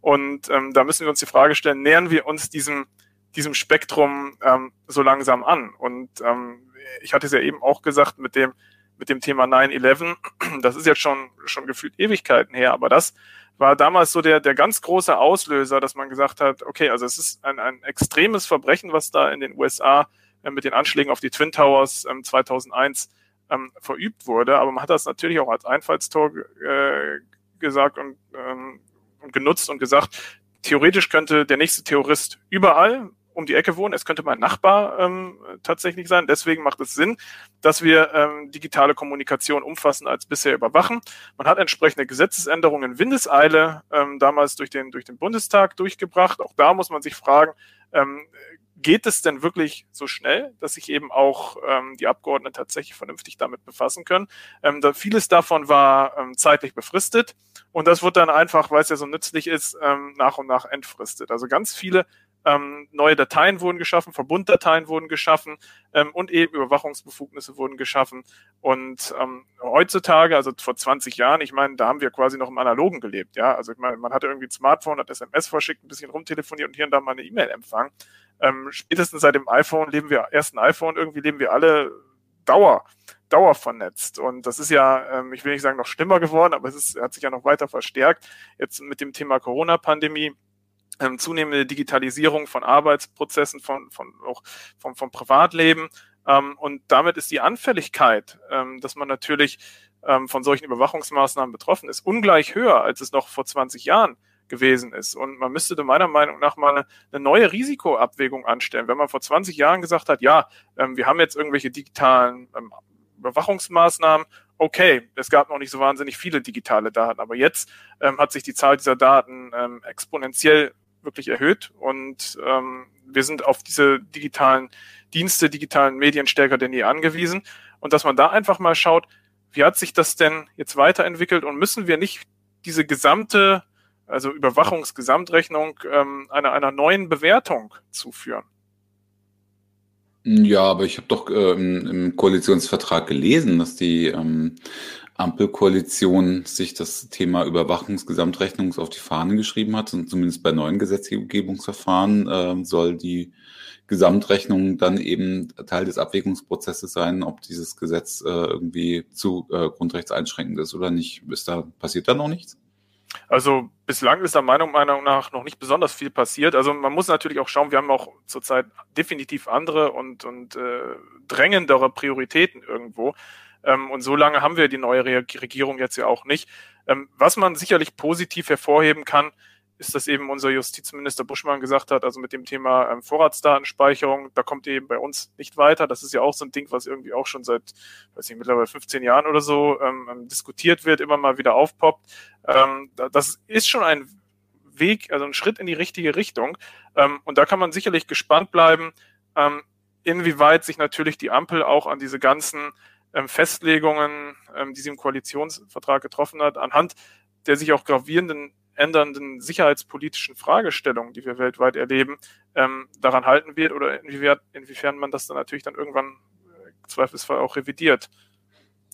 Und ähm, da müssen wir uns die Frage stellen, nähern wir uns diesem, diesem Spektrum ähm, so langsam an? Und ähm, ich hatte es ja eben auch gesagt mit dem, mit dem Thema 9-11, das ist jetzt schon, schon gefühlt Ewigkeiten her, aber das war damals so der, der ganz große Auslöser, dass man gesagt hat, okay, also es ist ein, ein extremes Verbrechen, was da in den USA äh, mit den Anschlägen auf die Twin Towers ähm, 2001 ähm, verübt wurde. Aber man hat das natürlich auch als Einfallstor äh, gesagt und, ähm, und genutzt und gesagt, theoretisch könnte der nächste Terrorist überall um die Ecke wohnen. Es könnte mein Nachbar ähm, tatsächlich sein. Deswegen macht es Sinn, dass wir ähm, digitale Kommunikation umfassend als bisher überwachen. Man hat entsprechende Gesetzesänderungen in Windeseile ähm, damals durch den, durch den Bundestag durchgebracht. Auch da muss man sich fragen, ähm, geht es denn wirklich so schnell, dass sich eben auch ähm, die Abgeordneten tatsächlich vernünftig damit befassen können? Ähm, da, vieles davon war ähm, zeitlich befristet und das wird dann einfach, weil es ja so nützlich ist, ähm, nach und nach entfristet. Also ganz viele ähm, neue Dateien wurden geschaffen, Verbunddateien wurden geschaffen ähm, und eben Überwachungsbefugnisse wurden geschaffen. Und ähm, heutzutage, also vor 20 Jahren, ich meine, da haben wir quasi noch im Analogen gelebt. Ja, also ich meine, man hatte irgendwie ein Smartphone, hat SMS verschickt, ein bisschen rumtelefoniert und hier und da mal eine E-Mail empfangen. Ähm, spätestens seit dem iPhone leben wir, ersten iPhone irgendwie leben wir alle Dauer, Dauer vernetzt. Und das ist ja, ähm, ich will nicht sagen noch schlimmer geworden, aber es ist, hat sich ja noch weiter verstärkt. Jetzt mit dem Thema Corona-Pandemie ähm, zunehmende Digitalisierung von Arbeitsprozessen, von, von auch vom, vom Privatleben. Ähm, und damit ist die Anfälligkeit, ähm, dass man natürlich ähm, von solchen Überwachungsmaßnahmen betroffen ist, ungleich höher, als es noch vor 20 Jahren gewesen ist. Und man müsste meiner Meinung nach mal eine, neue Risikoabwägung anstellen. Wenn man vor 20 Jahren gesagt hat, ja, ähm, wir haben jetzt irgendwelche digitalen ähm, Überwachungsmaßnahmen. Okay, es gab noch nicht so wahnsinnig viele digitale Daten, aber jetzt ähm, hat sich die Zahl dieser Daten exponentiell wirklich erhöht. Und wir sind auf diese digitalen Dienste, digitalen Medien stärker denn je angewiesen. Und dass man da einfach mal schaut, wie hat sich das denn jetzt weiterentwickelt? Und müssen wir nicht diese gesamte, also Überwachungsgesamtrechnung ähm, einer, einer neuen Bewertung zuführen? Ja, aber ich habe doch äh, im, im Koalitionsvertrag gelesen, dass die ähm, Ampelkoalition sich das Thema Überwachungsgesamtrechnung auf die Fahne geschrieben hat und zumindest bei neuen Gesetzgebungsverfahren äh, soll die Gesamtrechnung dann eben Teil des Abwägungsprozesses sein, ob dieses Gesetz äh, irgendwie zu äh, grundrechtseinschränkend ist oder nicht. Ist da, passiert da noch nichts? Also bislang ist da meiner Meinung nach noch nicht besonders viel passiert. Also man muss natürlich auch schauen, wir haben auch zurzeit definitiv andere und, und äh, drängendere Prioritäten irgendwo. Ähm, und so lange haben wir die neue Regierung jetzt ja auch nicht. Ähm, was man sicherlich positiv hervorheben kann, ist, dass eben unser Justizminister Buschmann gesagt hat, also mit dem Thema ähm, Vorratsdatenspeicherung, da kommt eben bei uns nicht weiter. Das ist ja auch so ein Ding, was irgendwie auch schon seit, weiß ich, mittlerweile 15 Jahren oder so ähm, ähm, diskutiert wird, immer mal wieder aufpoppt. Ähm, das ist schon ein Weg, also ein Schritt in die richtige Richtung. Ähm, und da kann man sicherlich gespannt bleiben, ähm, inwieweit sich natürlich die Ampel auch an diese ganzen ähm, Festlegungen, ähm, die sie im Koalitionsvertrag getroffen hat, anhand der sich auch gravierenden ändernden sicherheitspolitischen Fragestellungen, die wir weltweit erleben, ähm, daran halten wird oder inwiefern, inwiefern man das dann natürlich dann irgendwann äh, Zweifelsfall auch revidiert.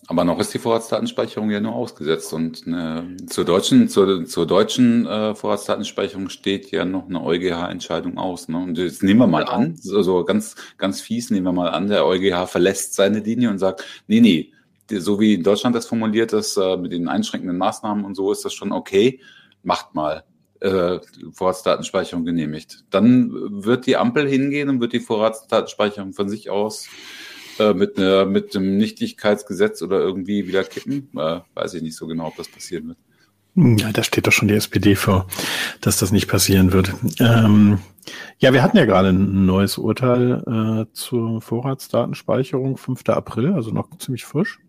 Aber noch ist die Vorratsdatenspeicherung ja nur ausgesetzt und äh, zur deutschen, zur, zur deutschen äh, Vorratsdatenspeicherung steht ja noch eine EuGH-Entscheidung aus. Ne? Und jetzt nehmen wir mal genau. an, so, so ganz, ganz fies nehmen wir mal an, der EuGH verlässt seine Linie und sagt, nee, nee, so wie in Deutschland das formuliert ist, äh, mit den einschränkenden Maßnahmen und so ist das schon okay macht mal äh, Vorratsdatenspeicherung genehmigt. Dann wird die Ampel hingehen und wird die Vorratsdatenspeicherung von sich aus äh, mit, ne, mit einem Nichtigkeitsgesetz oder irgendwie wieder kippen. Äh, weiß ich nicht so genau, ob das passieren wird. Ja, da steht doch schon die SPD vor, dass das nicht passieren wird. Ähm, ja, wir hatten ja gerade ein neues Urteil äh, zur Vorratsdatenspeicherung, 5. April, also noch ziemlich frisch.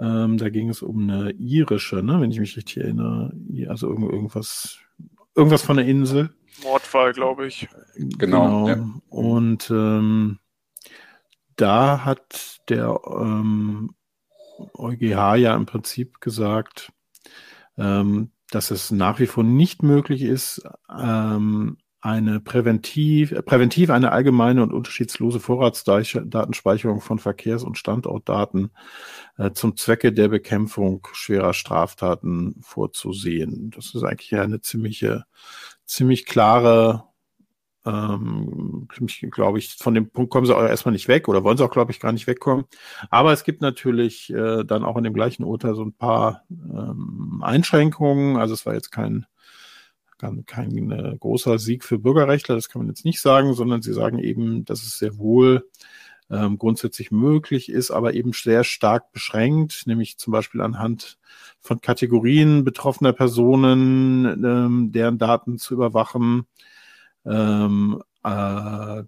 Ähm, da ging es um eine irische, ne, wenn ich mich richtig erinnere. Also irgendwas, irgendwas von der Insel. Mordfall, glaube ich. Genau. genau. Ja. Und ähm, da hat der ähm, EuGH ja im Prinzip gesagt, ähm, dass es nach wie vor nicht möglich ist, ähm, eine präventiv, präventiv eine allgemeine und unterschiedslose Vorratsdatenspeicherung von Verkehrs- und Standortdaten äh, zum Zwecke der Bekämpfung schwerer Straftaten vorzusehen. Das ist eigentlich eine ziemliche, ziemlich klare, ähm, glaube ich, von dem Punkt kommen sie auch erstmal nicht weg oder wollen sie auch, glaube ich, gar nicht wegkommen. Aber es gibt natürlich äh, dann auch in dem gleichen Urteil so ein paar ähm, Einschränkungen. Also es war jetzt kein kein, kein äh, großer Sieg für Bürgerrechtler, das kann man jetzt nicht sagen, sondern sie sagen eben, dass es sehr wohl ähm, grundsätzlich möglich ist, aber eben sehr stark beschränkt, nämlich zum Beispiel anhand von Kategorien betroffener Personen, ähm, deren Daten zu überwachen, ähm, äh,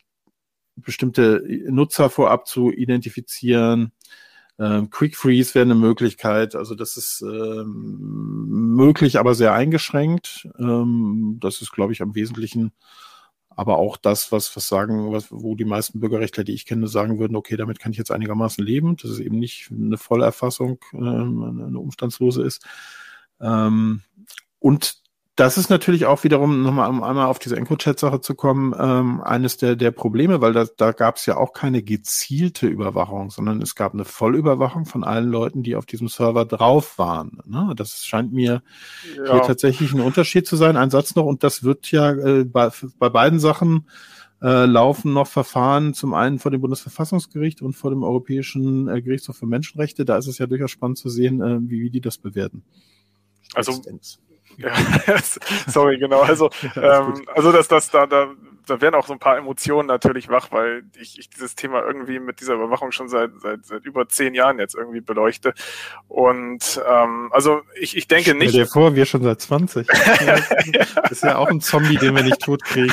bestimmte Nutzer vorab zu identifizieren, ähm, Quick Freeze wäre eine Möglichkeit. Also das ist ähm, möglich, aber sehr eingeschränkt. Ähm, das ist, glaube ich, am Wesentlichen aber auch das, was, was sagen, was, wo die meisten Bürgerrechtler, die ich kenne, sagen würden, okay, damit kann ich jetzt einigermaßen leben, dass es eben nicht eine Vollerfassung, ähm, eine umstandslose ist. Ähm, und das ist natürlich auch wiederum, nochmal um einmal auf diese EncroChat-Sache zu kommen, ähm, eines der, der Probleme, weil da, da gab es ja auch keine gezielte Überwachung, sondern es gab eine Vollüberwachung von allen Leuten, die auf diesem Server drauf waren. Ne? Das scheint mir ja. hier tatsächlich ein Unterschied zu sein. Ein Satz noch, und das wird ja äh, bei, bei beiden Sachen äh, laufen noch Verfahren, zum einen vor dem Bundesverfassungsgericht und vor dem Europäischen äh, Gerichtshof für Menschenrechte. Da ist es ja durchaus spannend zu sehen, äh, wie, wie die das bewerten. Also <laughs> sorry, genau. Also, <laughs> ähm, also dass das da, da da werden auch so ein paar Emotionen natürlich wach, weil ich, ich dieses Thema irgendwie mit dieser Überwachung schon seit, seit, seit über zehn Jahren jetzt irgendwie beleuchte. Und ähm, also ich, ich denke nicht. Stell dir vor, wir schon seit 20. <laughs> das ist ja auch ein Zombie, den wir nicht tot kriegen.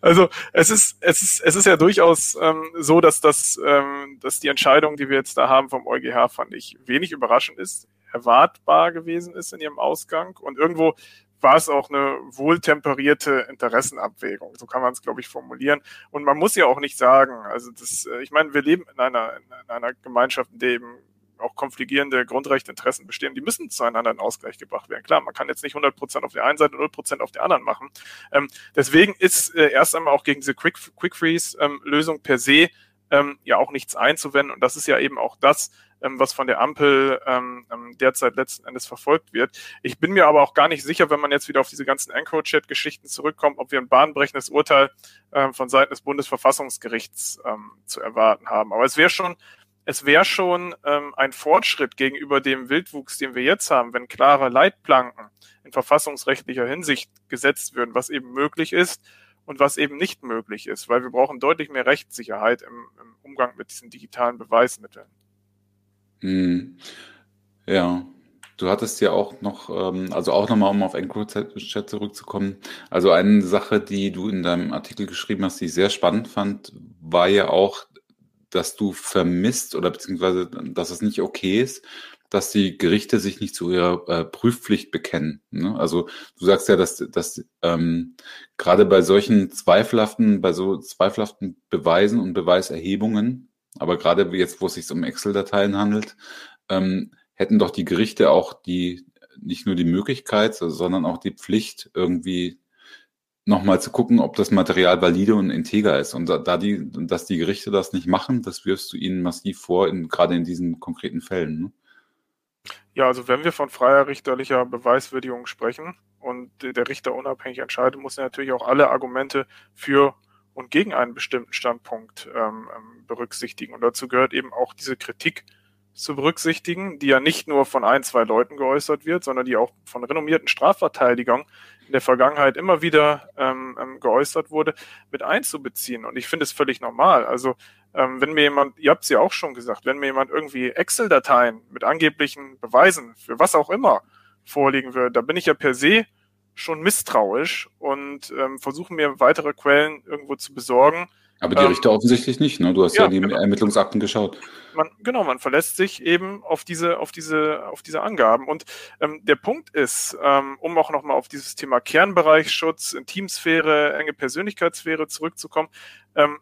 Also es ist, es ist, es ist ja durchaus ähm, so, dass das, ähm, dass die Entscheidung, die wir jetzt da haben vom EuGH, fand ich wenig überraschend ist erwartbar gewesen ist in ihrem Ausgang und irgendwo war es auch eine wohltemperierte Interessenabwägung. So kann man es, glaube ich, formulieren. Und man muss ja auch nicht sagen, also das, äh, ich meine, wir leben in einer, in einer Gemeinschaft, in der eben auch konfligierende Grundrechteinteressen bestehen, die müssen zueinander in Ausgleich gebracht werden. Klar, man kann jetzt nicht 100 Prozent auf der einen Seite und 0 Prozent auf der anderen machen. Ähm, deswegen ist äh, erst einmal auch gegen diese Quick, Quick Freeze ähm, per se ähm, ja auch nichts einzuwenden. Und das ist ja eben auch das, ähm, was von der Ampel ähm, ähm, derzeit letzten Endes verfolgt wird. Ich bin mir aber auch gar nicht sicher, wenn man jetzt wieder auf diese ganzen EncroChat-Geschichten zurückkommt, ob wir ein bahnbrechendes Urteil ähm, von Seiten des Bundesverfassungsgerichts ähm, zu erwarten haben. Aber es wäre schon es wäre schon ähm, ein Fortschritt gegenüber dem Wildwuchs, den wir jetzt haben, wenn klare Leitplanken in verfassungsrechtlicher Hinsicht gesetzt würden, was eben möglich ist und was eben nicht möglich ist, weil wir brauchen deutlich mehr Rechtssicherheit im, im Umgang mit diesen digitalen Beweismitteln. Hm. Ja, du hattest ja auch noch, ähm, also auch nochmal, um auf EncroChat zurückzukommen. Also eine Sache, die du in deinem Artikel geschrieben hast, die ich sehr spannend fand, war ja auch, dass du vermisst oder beziehungsweise, dass es nicht okay ist, dass die Gerichte sich nicht zu ihrer äh, Prüfpflicht bekennen. Ne? Also du sagst ja, dass, dass ähm, gerade bei solchen zweifelhaften, bei so zweifelhaften Beweisen und Beweiserhebungen aber gerade jetzt, wo es sich um Excel-Dateien handelt, ähm, hätten doch die Gerichte auch die nicht nur die Möglichkeit, sondern auch die Pflicht, irgendwie nochmal zu gucken, ob das Material valide und integer ist. Und da die, dass die Gerichte das nicht machen, das wirfst du ihnen massiv vor, in, gerade in diesen konkreten Fällen. Ne? Ja, also wenn wir von freier richterlicher Beweiswürdigung sprechen und der Richter unabhängig entscheidet, muss er natürlich auch alle Argumente für und gegen einen bestimmten Standpunkt ähm, ähm, berücksichtigen. Und dazu gehört eben auch diese Kritik zu berücksichtigen, die ja nicht nur von ein, zwei Leuten geäußert wird, sondern die auch von renommierten Strafverteidigern in der Vergangenheit immer wieder ähm, ähm, geäußert wurde, mit einzubeziehen. Und ich finde es völlig normal. Also ähm, wenn mir jemand, ihr habt es ja auch schon gesagt, wenn mir jemand irgendwie Excel-Dateien mit angeblichen Beweisen für was auch immer vorlegen würde, da bin ich ja per se schon misstrauisch und ähm, versuchen mir weitere Quellen irgendwo zu besorgen. Aber die Richter ähm, offensichtlich nicht, ne? Du hast ja, ja die genau. Ermittlungsakten geschaut. Man, genau, man verlässt sich eben auf diese, auf diese, auf diese Angaben. Und ähm, der Punkt ist, ähm, um auch nochmal auf dieses Thema Kernbereichsschutz, Intimsphäre, enge Persönlichkeitssphäre zurückzukommen, ähm,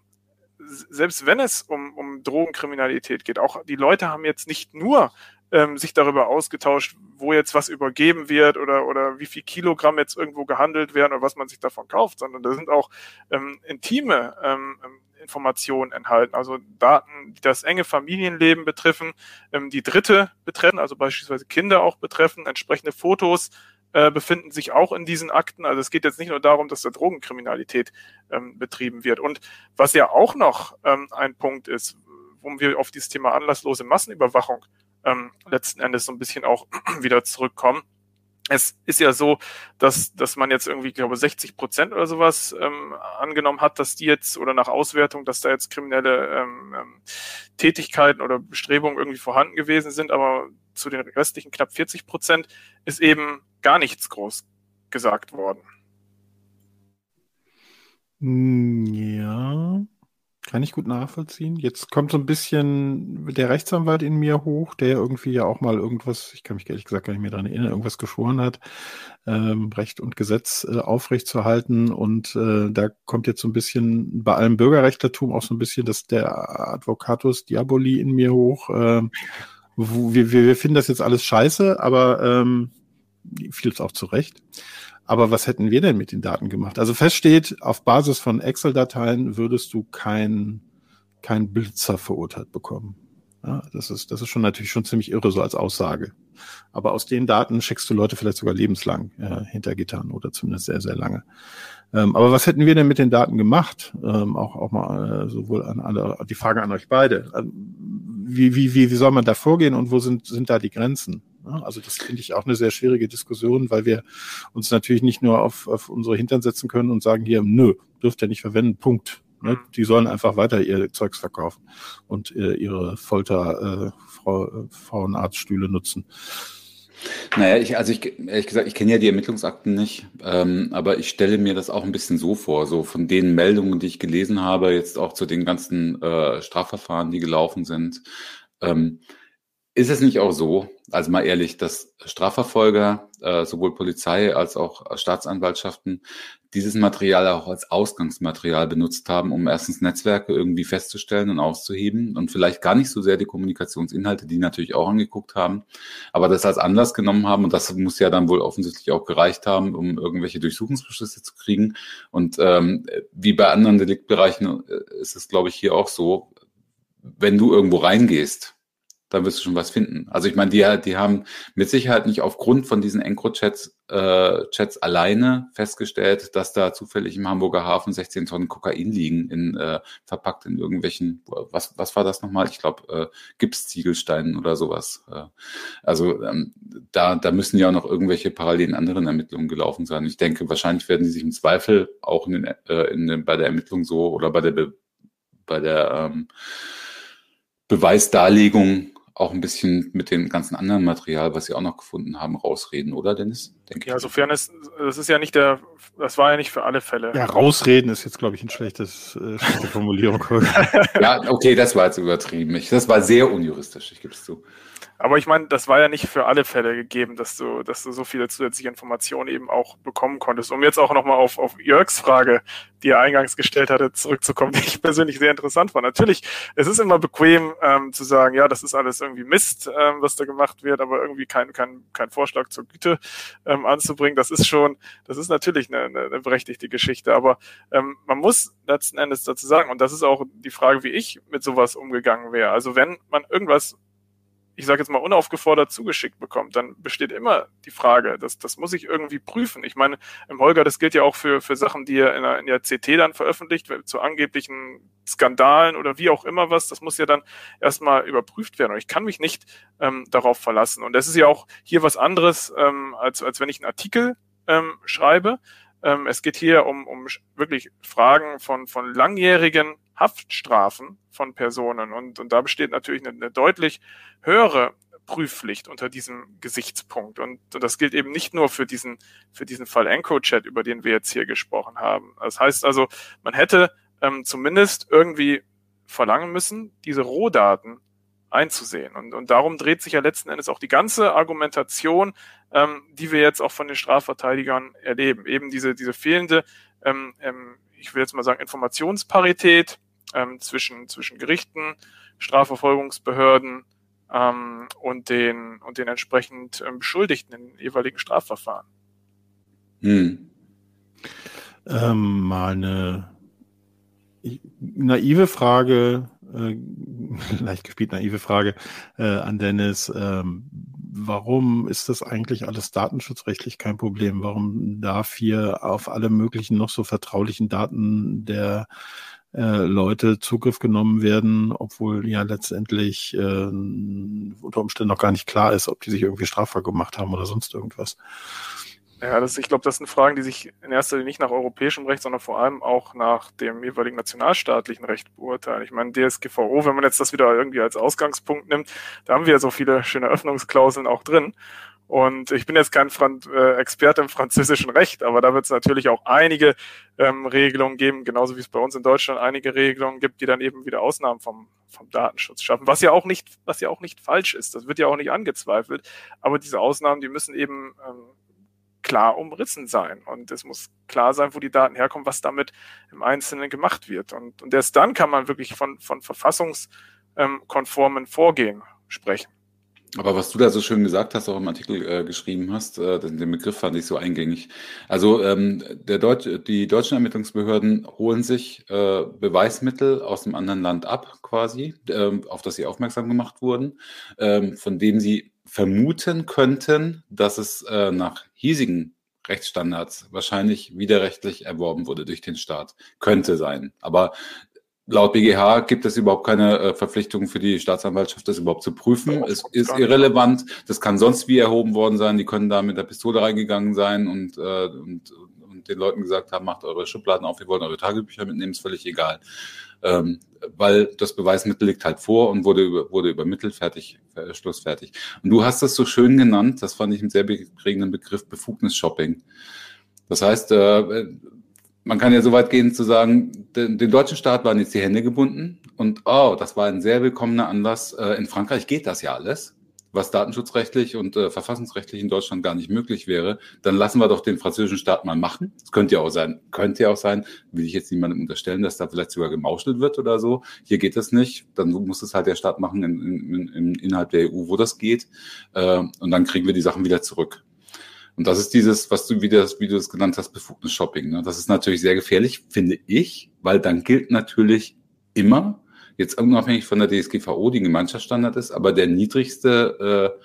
selbst wenn es um, um Drogenkriminalität geht, auch die Leute haben jetzt nicht nur ähm, sich darüber ausgetauscht, wo jetzt was übergeben wird oder, oder wie viel Kilogramm jetzt irgendwo gehandelt werden oder was man sich davon kauft, sondern da sind auch ähm, intime ähm, ähm Informationen enthalten, also Daten, die das enge Familienleben betreffen, ähm, die Dritte betreffen, also beispielsweise Kinder auch betreffen, entsprechende Fotos äh, befinden sich auch in diesen Akten. Also es geht jetzt nicht nur darum, dass da Drogenkriminalität ähm, betrieben wird. Und was ja auch noch ähm, ein Punkt ist, wo wir auf dieses Thema anlasslose Massenüberwachung ähm, letzten Endes so ein bisschen auch <clears throat> wieder zurückkommen. Es ist ja so, dass, dass man jetzt irgendwie, glaube, 60 Prozent oder sowas ähm, angenommen hat, dass die jetzt oder nach Auswertung, dass da jetzt kriminelle ähm, ähm, Tätigkeiten oder Bestrebungen irgendwie vorhanden gewesen sind, aber zu den restlichen knapp 40 Prozent ist eben gar nichts groß gesagt worden. Hm, ja, kann ich gut nachvollziehen. Jetzt kommt so ein bisschen der Rechtsanwalt in mir hoch, der irgendwie ja auch mal irgendwas, ich kann mich ehrlich gesagt gar nicht mehr daran erinnern, irgendwas geschworen hat, ähm, Recht und Gesetz äh, aufrechtzuerhalten. Und äh, da kommt jetzt so ein bisschen bei allem Bürgerrechtlertum auch so ein bisschen dass der Advocatus Diaboli in mir hoch. Äh, wo, wir, wir finden das jetzt alles scheiße, aber ähm, vieles auch zurecht. Aber was hätten wir denn mit den Daten gemacht? Also feststeht, auf Basis von Excel-Dateien würdest du kein, kein Blitzer verurteilt bekommen. Ja, das ist, das ist schon natürlich schon ziemlich irre so als Aussage. Aber aus den Daten schickst du Leute vielleicht sogar lebenslang äh, hinter Gittern oder zumindest sehr, sehr lange. Ähm, aber was hätten wir denn mit den Daten gemacht? Ähm, auch, auch mal äh, sowohl an alle, die Frage an euch beide. Ähm, wie, wie, wie, wie soll man da vorgehen und wo sind, sind da die Grenzen? Ne? Also das finde ich auch eine sehr schwierige Diskussion, weil wir uns natürlich nicht nur auf, auf unsere Hintern setzen können und sagen hier, nö, dürft ihr nicht verwenden, Punkt. Ne? Mhm. Die sollen einfach weiter ihr Zeugs verkaufen und äh, ihre Folter äh, Frau, äh, Frauenarztstühle nutzen. Naja, ich, also ich, ehrlich gesagt, ich kenne ja die Ermittlungsakten nicht, ähm, aber ich stelle mir das auch ein bisschen so vor, so von den Meldungen, die ich gelesen habe, jetzt auch zu den ganzen äh, Strafverfahren, die gelaufen sind. Ähm, ist es nicht auch so, also mal ehrlich, dass Strafverfolger, äh, sowohl Polizei als auch Staatsanwaltschaften, dieses Material auch als Ausgangsmaterial benutzt haben, um erstens Netzwerke irgendwie festzustellen und auszuheben und vielleicht gar nicht so sehr die Kommunikationsinhalte, die natürlich auch angeguckt haben, aber das als Anlass genommen haben und das muss ja dann wohl offensichtlich auch gereicht haben, um irgendwelche Durchsuchungsbeschlüsse zu kriegen. Und ähm, wie bei anderen Deliktbereichen äh, ist es, glaube ich, hier auch so, wenn du irgendwo reingehst, dann wirst du schon was finden. Also ich meine, die, die haben mit Sicherheit nicht aufgrund von diesen Encro-Chats äh, Chats alleine festgestellt, dass da zufällig im Hamburger Hafen 16 Tonnen Kokain liegen, in, äh, verpackt in irgendwelchen, was, was war das nochmal? Ich glaube, äh, Gipsziegelsteinen oder sowas. Äh, also ähm, da, da müssen ja auch noch irgendwelche parallelen anderen Ermittlungen gelaufen sein. Ich denke, wahrscheinlich werden die sich im Zweifel auch in den, äh, in den, bei der Ermittlung so oder bei der, Be bei der ähm, Beweisdarlegung auch ein bisschen mit dem ganzen anderen Material, was Sie auch noch gefunden haben, rausreden, oder Dennis? Denke ja, sofern es, das ist ja nicht der, das war ja nicht für alle Fälle. Ja, rausreden ist jetzt, glaube ich, ein schlechtes, äh, schlechte Formulierung. <laughs> ja, okay, das war jetzt übertrieben. Ich, das war sehr unjuristisch, ich gebe es zu. Aber ich meine, das war ja nicht für alle Fälle gegeben, dass du, dass du so viele zusätzliche Informationen eben auch bekommen konntest. Um jetzt auch nochmal auf, auf Jörgs Frage, die er eingangs gestellt hatte, zurückzukommen, <laughs> die ich persönlich sehr interessant fand. Natürlich, es ist immer bequem ähm, zu sagen, ja, das ist alles irgendwie Mist, ähm, was da gemacht wird, aber irgendwie kein, kein, kein Vorschlag zur Güte ähm, anzubringen. Das ist schon, das ist natürlich eine, eine, berechtigte Geschichte. Aber ähm, man muss letzten Endes dazu sagen, und das ist auch die Frage, wie ich mit sowas umgegangen wäre. Also wenn man irgendwas ich sage jetzt mal, unaufgefordert zugeschickt bekommt, dann besteht immer die Frage, das, das muss ich irgendwie prüfen. Ich meine, im Holger, das gilt ja auch für, für Sachen, die er in der, in der CT dann veröffentlicht, zu angeblichen Skandalen oder wie auch immer was, das muss ja dann erstmal überprüft werden. Und ich kann mich nicht ähm, darauf verlassen. Und das ist ja auch hier was anderes, ähm, als, als wenn ich einen Artikel ähm, schreibe. Ähm, es geht hier um, um wirklich Fragen von, von langjährigen Haftstrafen von Personen. Und, und da besteht natürlich eine, eine deutlich höhere Prüfpflicht unter diesem Gesichtspunkt. Und, und das gilt eben nicht nur für diesen, für diesen Fall EncroChat, über den wir jetzt hier gesprochen haben. Das heißt also, man hätte ähm, zumindest irgendwie verlangen müssen, diese Rohdaten einzusehen. Und, und darum dreht sich ja letzten Endes auch die ganze Argumentation, ähm, die wir jetzt auch von den Strafverteidigern erleben. Eben diese, diese fehlende, ähm, ähm, ich will jetzt mal sagen, Informationsparität ähm, zwischen, zwischen Gerichten, Strafverfolgungsbehörden ähm, und, den, und den entsprechend ähm, Beschuldigten in jeweiligen Strafverfahren. Hm. Ähm, mal eine naive Frage äh, <laughs> leicht gespielt naive Frage äh, an Dennis. Ähm, warum ist das eigentlich alles datenschutzrechtlich kein Problem? Warum darf hier auf alle möglichen noch so vertraulichen Daten der äh, Leute Zugriff genommen werden, obwohl ja letztendlich äh, unter Umständen noch gar nicht klar ist, ob die sich irgendwie strafbar gemacht haben oder sonst irgendwas. Ja, das, ich glaube, das sind Fragen, die sich in erster Linie nicht nach europäischem Recht, sondern vor allem auch nach dem jeweiligen nationalstaatlichen Recht beurteilen. Ich meine, DSGVO, wenn man jetzt das wieder irgendwie als Ausgangspunkt nimmt, da haben wir ja so viele schöne Öffnungsklauseln auch drin. Und ich bin jetzt kein Fran äh, Experte im französischen Recht, aber da wird es natürlich auch einige ähm, Regelungen geben, genauso wie es bei uns in Deutschland einige Regelungen gibt, die dann eben wieder Ausnahmen vom, vom Datenschutz schaffen, was ja auch nicht, was ja auch nicht falsch ist. Das wird ja auch nicht angezweifelt. Aber diese Ausnahmen, die müssen eben ähm, klar umrissen sein. Und es muss klar sein, wo die Daten herkommen, was damit im Einzelnen gemacht wird. Und, und erst dann kann man wirklich von, von verfassungskonformen Vorgehen sprechen. Aber was du da so schön gesagt hast, auch im Artikel äh, geschrieben hast, äh, den Begriff fand ich so eingängig. Also ähm, der Deutsch, die deutschen Ermittlungsbehörden holen sich äh, Beweismittel aus einem anderen Land ab, quasi, ähm, auf das sie aufmerksam gemacht wurden, ähm, von dem sie vermuten könnten, dass es äh, nach hiesigen Rechtsstandards wahrscheinlich widerrechtlich erworben wurde durch den Staat. Könnte sein. Aber laut BGH gibt es überhaupt keine äh, Verpflichtung für die Staatsanwaltschaft, das überhaupt zu prüfen. Es ist irrelevant. Das kann sonst wie erhoben worden sein. Die können da mit der Pistole reingegangen sein und, äh, und, und den Leuten gesagt haben, macht eure Schubladen auf, wir wollen eure Tagebücher mitnehmen, ist völlig egal. Ähm, weil das Beweismittel liegt halt vor und wurde, über, wurde übermittelt, fertig, äh, Schluss fertig. Und du hast das so schön genannt, das fand ich einen sehr prägenden Begriff, Befugnis-Shopping. Das heißt, äh, man kann ja so weit gehen zu sagen, den, den, deutschen Staat waren jetzt die Hände gebunden und oh, das war ein sehr willkommener Anlass. Äh, in Frankreich geht das ja alles, was datenschutzrechtlich und äh, verfassungsrechtlich in Deutschland gar nicht möglich wäre. Dann lassen wir doch den französischen Staat mal machen. Es könnte ja auch sein, könnte ja auch sein, will ich jetzt niemandem unterstellen, dass da vielleicht sogar gemauschelt wird oder so. Hier geht das nicht. Dann muss es halt der Staat machen in, in, in, innerhalb der EU, wo das geht. Äh, und dann kriegen wir die Sachen wieder zurück. Und das ist dieses, was du wieder, wie du es genannt hast, Befugnis-Shopping. Ne? Das ist natürlich sehr gefährlich, finde ich, weil dann gilt natürlich immer, jetzt unabhängig von der DSGVO, die Gemeinschaftsstandard ist, aber der niedrigste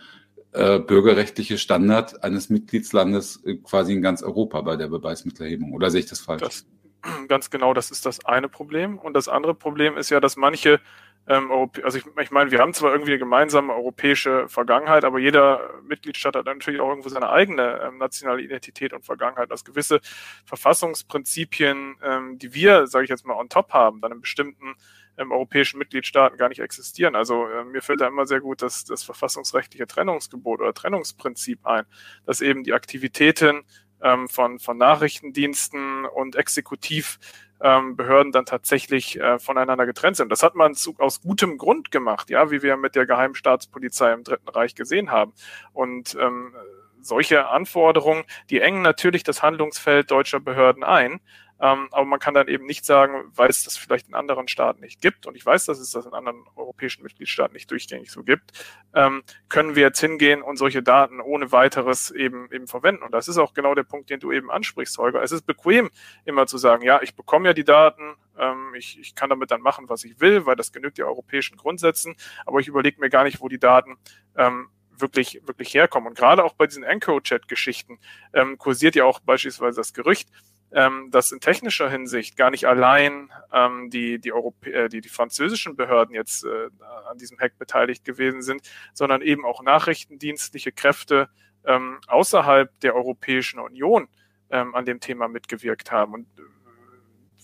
äh, äh, bürgerrechtliche Standard eines Mitgliedslandes äh, quasi in ganz Europa bei der Beweismittelerhebung. Oder sehe ich das falsch? Das, <clears throat> ganz genau, das ist das eine Problem. Und das andere Problem ist ja, dass manche ähm, also ich, ich meine, wir haben zwar irgendwie eine gemeinsame europäische Vergangenheit, aber jeder Mitgliedstaat hat natürlich auch irgendwo seine eigene ähm, nationale Identität und Vergangenheit. Dass gewisse Verfassungsprinzipien, ähm, die wir, sage ich jetzt mal, on top haben, dann in bestimmten ähm, europäischen Mitgliedstaaten gar nicht existieren. Also äh, mir fällt da immer sehr gut das, das verfassungsrechtliche Trennungsgebot oder Trennungsprinzip ein, dass eben die Aktivitäten ähm, von, von Nachrichtendiensten und Exekutiv ähm, Behörden dann tatsächlich äh, voneinander getrennt sind. Das hat man zu, aus gutem Grund gemacht, ja, wie wir mit der Geheimstaatspolizei im Dritten Reich gesehen haben. Und ähm, solche Anforderungen, die engen natürlich das Handlungsfeld deutscher Behörden ein. Ähm, aber man kann dann eben nicht sagen, weil es das vielleicht in anderen Staaten nicht gibt, und ich weiß, dass es das in anderen europäischen Mitgliedstaaten nicht durchgängig so gibt, ähm, können wir jetzt hingehen und solche Daten ohne weiteres eben, eben verwenden. Und das ist auch genau der Punkt, den du eben ansprichst, Holger. Es ist bequem, immer zu sagen, ja, ich bekomme ja die Daten, ähm, ich, ich kann damit dann machen, was ich will, weil das genügt ja europäischen Grundsätzen, aber ich überlege mir gar nicht, wo die Daten ähm, wirklich, wirklich herkommen. Und gerade auch bei diesen EncroChat-Geschichten ähm, kursiert ja auch beispielsweise das Gerücht, ähm, dass in technischer Hinsicht gar nicht allein ähm, die, die, Europä äh, die, die französischen Behörden jetzt äh, an diesem Hack beteiligt gewesen sind, sondern eben auch nachrichtendienstliche Kräfte ähm, außerhalb der Europäischen Union ähm, an dem Thema mitgewirkt haben. Und äh,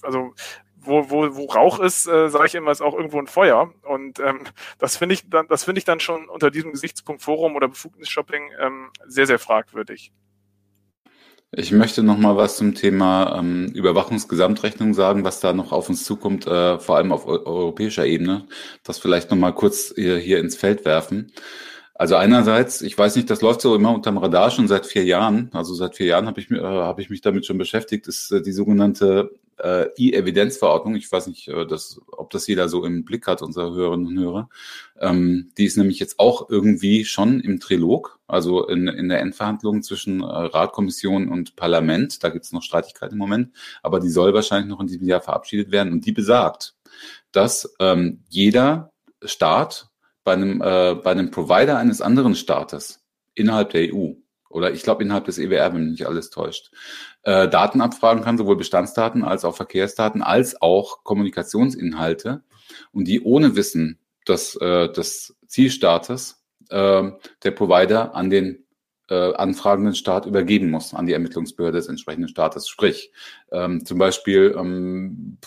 also wo, wo, wo Rauch ist, äh, sage ich immer, ist auch irgendwo ein Feuer. Und ähm, <laughs> das finde ich dann, das finde ich dann schon unter diesem Gesichtspunkt Forum oder Befugnisshopping ähm, sehr, sehr fragwürdig. Ich möchte noch mal was zum Thema ähm, Überwachungsgesamtrechnung sagen, was da noch auf uns zukommt, äh, vor allem auf europäischer Ebene. Das vielleicht noch mal kurz hier, hier ins Feld werfen. Also einerseits, ich weiß nicht, das läuft so immer unterm Radar schon seit vier Jahren. Also seit vier Jahren habe ich, äh, hab ich mich damit schon beschäftigt. ist äh, die sogenannte äh, E-Evidenzverordnung. Ich weiß nicht, äh, das, ob das jeder so im Blick hat, unsere Hörerinnen und Hörer. Ähm, die ist nämlich jetzt auch irgendwie schon im Trilog, also in, in der Endverhandlung zwischen äh, Rat, Kommission und Parlament. Da gibt es noch Streitigkeiten im Moment, aber die soll wahrscheinlich noch in diesem Jahr verabschiedet werden. Und die besagt, dass ähm, jeder Staat bei einem, äh, bei einem Provider eines anderen Staates innerhalb der EU oder ich glaube innerhalb des EWR, wenn mich nicht alles täuscht, äh, Daten abfragen kann, sowohl Bestandsdaten als auch Verkehrsdaten, als auch Kommunikationsinhalte und die ohne Wissen des, äh, des Zielstaates äh, der Provider an den äh, anfragenden Staat übergeben muss, an die Ermittlungsbehörde des entsprechenden Staates. Sprich, ähm, zum Beispiel ähm,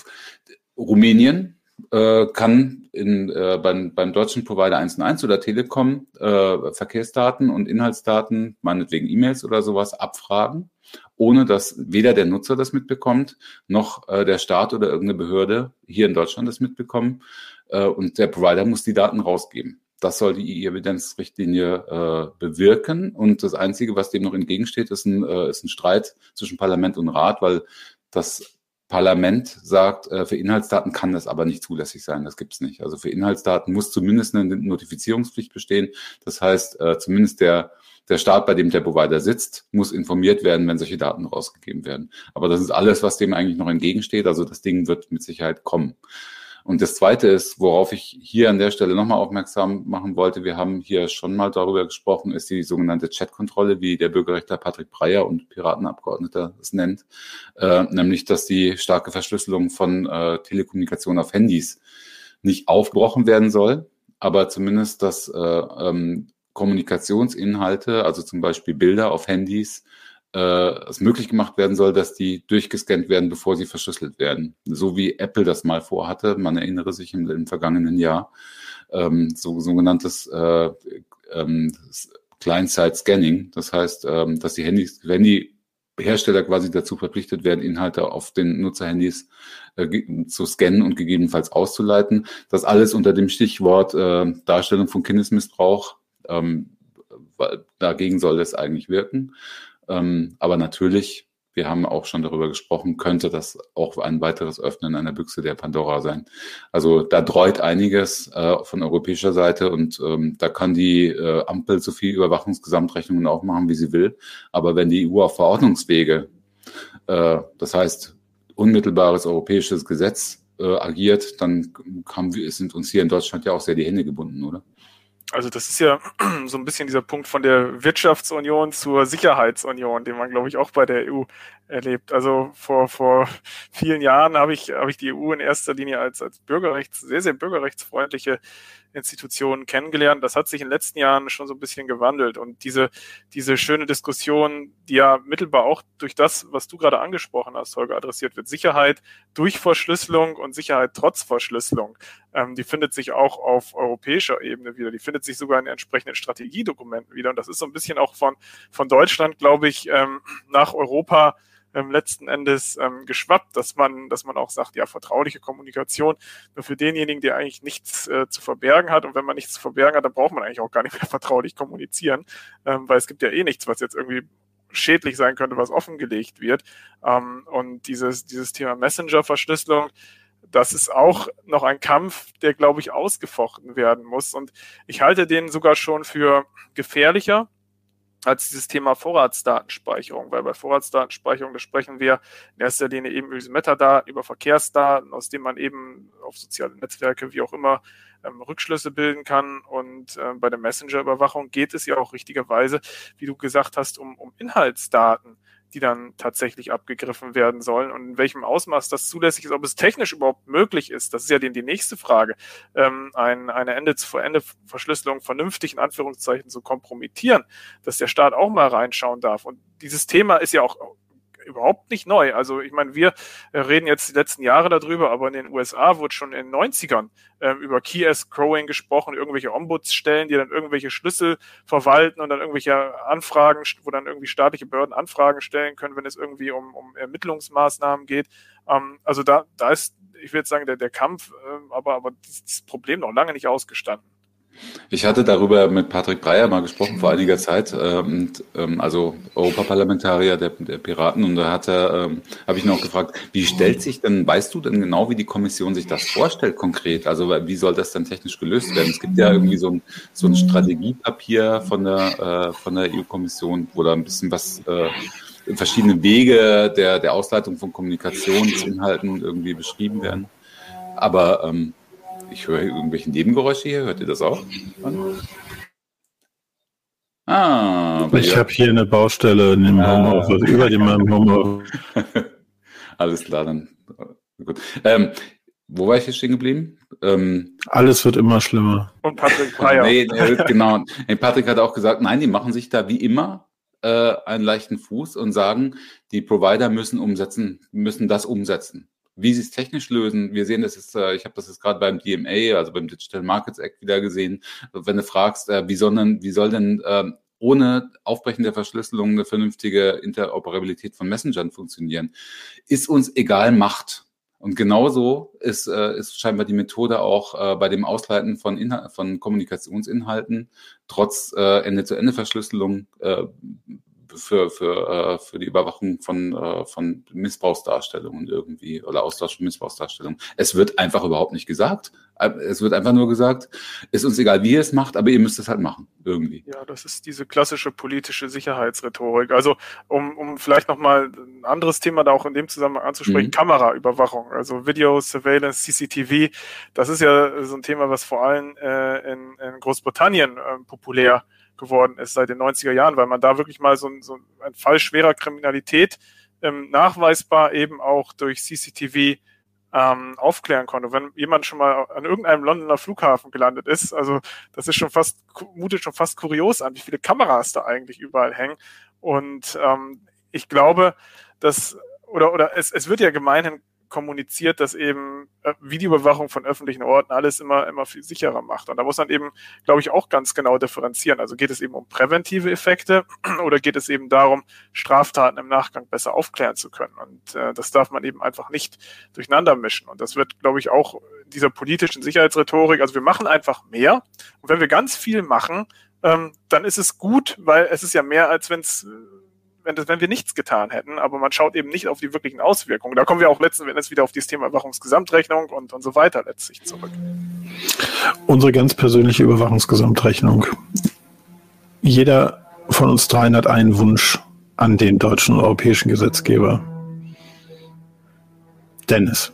Rumänien äh, kann in, äh, beim, beim deutschen Provider 1&1 oder Telekom äh, Verkehrsdaten und Inhaltsdaten, meinetwegen E-Mails oder sowas, abfragen, ohne dass weder der Nutzer das mitbekommt, noch äh, der Staat oder irgendeine Behörde hier in Deutschland das mitbekommen. Äh, und der Provider muss die Daten rausgeben. Das soll die E-Evidenz-Richtlinie äh, bewirken. Und das Einzige, was dem noch entgegensteht, ist ein, äh, ist ein Streit zwischen Parlament und Rat, weil das Parlament sagt, äh, für Inhaltsdaten kann das aber nicht zulässig sein. Das gibt's nicht. Also für Inhaltsdaten muss zumindest eine Notifizierungspflicht bestehen. Das heißt, äh, zumindest der, der Staat, bei dem der Provider sitzt, muss informiert werden, wenn solche Daten rausgegeben werden. Aber das ist alles, was dem eigentlich noch entgegensteht. Also das Ding wird mit Sicherheit kommen. Und das Zweite ist, worauf ich hier an der Stelle nochmal aufmerksam machen wollte, wir haben hier schon mal darüber gesprochen, ist die sogenannte Chatkontrolle, wie der Bürgerrechtler Patrick Breyer und Piratenabgeordneter es nennt, äh, nämlich dass die starke Verschlüsselung von äh, Telekommunikation auf Handys nicht aufgebrochen werden soll, aber zumindest, dass äh, ähm, Kommunikationsinhalte, also zum Beispiel Bilder auf Handys, es möglich gemacht werden soll, dass die durchgescannt werden, bevor sie verschlüsselt werden. So wie Apple das mal vorhatte, man erinnere sich im, im vergangenen Jahr, ähm, so sogenanntes äh, ähm, Client-Side-Scanning. Das heißt, ähm, dass die Handys, wenn die Hersteller quasi dazu verpflichtet werden, Inhalte auf den Nutzerhandys äh, zu scannen und gegebenenfalls auszuleiten. Das alles unter dem Stichwort äh, Darstellung von Kindesmissbrauch. Ähm, dagegen soll es eigentlich wirken. Ähm, aber natürlich, wir haben auch schon darüber gesprochen, könnte das auch ein weiteres Öffnen einer Büchse der Pandora sein. Also da dreut einiges äh, von europäischer Seite und ähm, da kann die äh, Ampel so viel Überwachungsgesamtrechnungen auch machen, wie sie will. Aber wenn die EU auf Verordnungswege, äh, das heißt unmittelbares europäisches Gesetz äh, agiert, dann haben wir, sind uns hier in Deutschland ja auch sehr die Hände gebunden, oder? Also das ist ja <clears throat> so ein bisschen dieser Punkt von der Wirtschaftsunion zur Sicherheitsunion, den man, glaube ich, auch bei der EU erlebt. Also vor, vor vielen Jahren habe ich, habe ich die EU in erster Linie als, als Bürgerrechts, sehr, sehr bürgerrechtsfreundliche Institutionen kennengelernt. Das hat sich in den letzten Jahren schon so ein bisschen gewandelt. Und diese, diese schöne Diskussion, die ja mittelbar auch durch das, was du gerade angesprochen hast, Holger, adressiert wird, Sicherheit durch Verschlüsselung und Sicherheit trotz Verschlüsselung, ähm, die findet sich auch auf europäischer Ebene wieder. Die findet sich sogar in entsprechenden Strategiedokumenten wieder. Und das ist so ein bisschen auch von, von Deutschland, glaube ich, ähm, nach Europa ähm, letzten Endes ähm, geschwappt, dass man, dass man auch sagt, ja, vertrauliche Kommunikation nur für denjenigen, der eigentlich nichts äh, zu verbergen hat. Und wenn man nichts zu verbergen hat, dann braucht man eigentlich auch gar nicht mehr <laughs> vertraulich kommunizieren, ähm, weil es gibt ja eh nichts, was jetzt irgendwie schädlich sein könnte, was offengelegt wird. Ähm, und dieses, dieses Thema Messenger-Verschlüsselung, das ist auch noch ein Kampf, der, glaube ich, ausgefochten werden muss. Und ich halte den sogar schon für gefährlicher, als dieses Thema Vorratsdatenspeicherung, weil bei Vorratsdatenspeicherung, da sprechen wir in erster Linie eben über diese Metadaten, über Verkehrsdaten, aus denen man eben auf soziale Netzwerke, wie auch immer, ähm, Rückschlüsse bilden kann. Und äh, bei der Messenger-Überwachung geht es ja auch richtigerweise, wie du gesagt hast, um, um Inhaltsdaten die dann tatsächlich abgegriffen werden sollen und in welchem Ausmaß das zulässig ist, ob es technisch überhaupt möglich ist, das ist ja die, die nächste Frage, ähm, ein, eine Ende-zu-Ende-Verschlüsselung vernünftig in Anführungszeichen zu kompromittieren, dass der Staat auch mal reinschauen darf. Und dieses Thema ist ja auch überhaupt nicht neu. Also ich meine, wir äh, reden jetzt die letzten Jahre darüber, aber in den USA wurde schon in den 90ern ähm, über Key-Escrowing gesprochen, irgendwelche Ombudsstellen, die dann irgendwelche Schlüssel verwalten und dann irgendwelche Anfragen, wo dann irgendwie staatliche Behörden Anfragen stellen können, wenn es irgendwie um, um Ermittlungsmaßnahmen geht. Ähm, also da, da ist, ich würde sagen, der, der Kampf, äh, aber, aber dieses Problem noch lange nicht ausgestanden. Ich hatte darüber mit Patrick Breyer mal gesprochen vor einiger Zeit, ähm, ähm, also Europaparlamentarier der, der, Piraten, und da hat er, ähm, habe ich auch gefragt, wie stellt sich denn, weißt du denn genau, wie die Kommission sich das vorstellt konkret? Also wie soll das denn technisch gelöst werden? Es gibt ja irgendwie so ein, so ein Strategiepapier von der, äh, von der EU-Kommission, wo da ein bisschen was äh, verschiedene Wege der, der Ausleitung von Kommunikationsinhalten irgendwie beschrieben werden. Aber ähm, ich höre irgendwelche Nebengeräusche hier. Hört ihr das auch? Ah, ich habe hier eine Baustelle in dem ah. Homeoffice, über dem <laughs> Homeoffice. <laughs> Alles klar, dann gut. Ähm, wo war ich jetzt stehen geblieben? Ähm, Alles wird immer schlimmer. Und Patrick Breyer. nee, nee, genau. Nee, Patrick hat auch gesagt, nein, die machen sich da wie immer äh, einen leichten Fuß und sagen, die Provider müssen umsetzen, müssen das umsetzen. Wie sie es technisch lösen, wir sehen das jetzt, äh, ich habe das jetzt gerade beim DMA, also beim Digital Markets Act wieder gesehen, wenn du fragst, äh, wie soll denn, wie soll denn äh, ohne Aufbrechen der Verschlüsselung eine vernünftige Interoperabilität von Messengern funktionieren, ist uns egal Macht. Und genauso ist, äh, ist scheinbar die Methode auch äh, bei dem Ausleiten von, Inhal von Kommunikationsinhalten trotz äh, Ende-zu-Ende-Verschlüsselung äh, für, für, äh, für die Überwachung von, äh, von Missbrauchsdarstellungen irgendwie oder Austausch von Missbrauchsdarstellungen. Es wird einfach überhaupt nicht gesagt. Äh, es wird einfach nur gesagt, ist uns egal, wie ihr es macht, aber ihr müsst es halt machen, irgendwie. Ja, das ist diese klassische politische Sicherheitsrhetorik. Also, um, um vielleicht nochmal ein anderes Thema da auch in dem Zusammenhang anzusprechen, mhm. Kameraüberwachung, also Video, Surveillance, CCTV, das ist ja so ein Thema, was vor allem äh, in, in Großbritannien äh, populär geworden ist seit den 90er Jahren, weil man da wirklich mal so, so ein Fall schwerer Kriminalität ähm, nachweisbar eben auch durch CCTV ähm, aufklären konnte. Wenn jemand schon mal an irgendeinem Londoner Flughafen gelandet ist, also das ist schon fast, mutet schon fast kurios an, wie viele Kameras da eigentlich überall hängen. Und ähm, ich glaube, dass, oder, oder es, es wird ja gemeinhin kommuniziert, dass eben äh, Videoüberwachung von öffentlichen Orten alles immer, immer viel sicherer macht. Und da muss man eben, glaube ich, auch ganz genau differenzieren. Also geht es eben um präventive Effekte <clears throat> oder geht es eben darum, Straftaten im Nachgang besser aufklären zu können. Und äh, das darf man eben einfach nicht durcheinander mischen. Und das wird, glaube ich, auch dieser politischen Sicherheitsrhetorik, also wir machen einfach mehr. Und wenn wir ganz viel machen, ähm, dann ist es gut, weil es ist ja mehr, als wenn es wenn, das, wenn wir nichts getan hätten, aber man schaut eben nicht auf die wirklichen Auswirkungen. Da kommen wir auch letzten Endes wieder auf dieses Thema Überwachungsgesamtrechnung und, und so weiter letztlich zurück. Unsere ganz persönliche Überwachungsgesamtrechnung. Jeder von uns dreien hat einen Wunsch an den deutschen und europäischen Gesetzgeber. Dennis.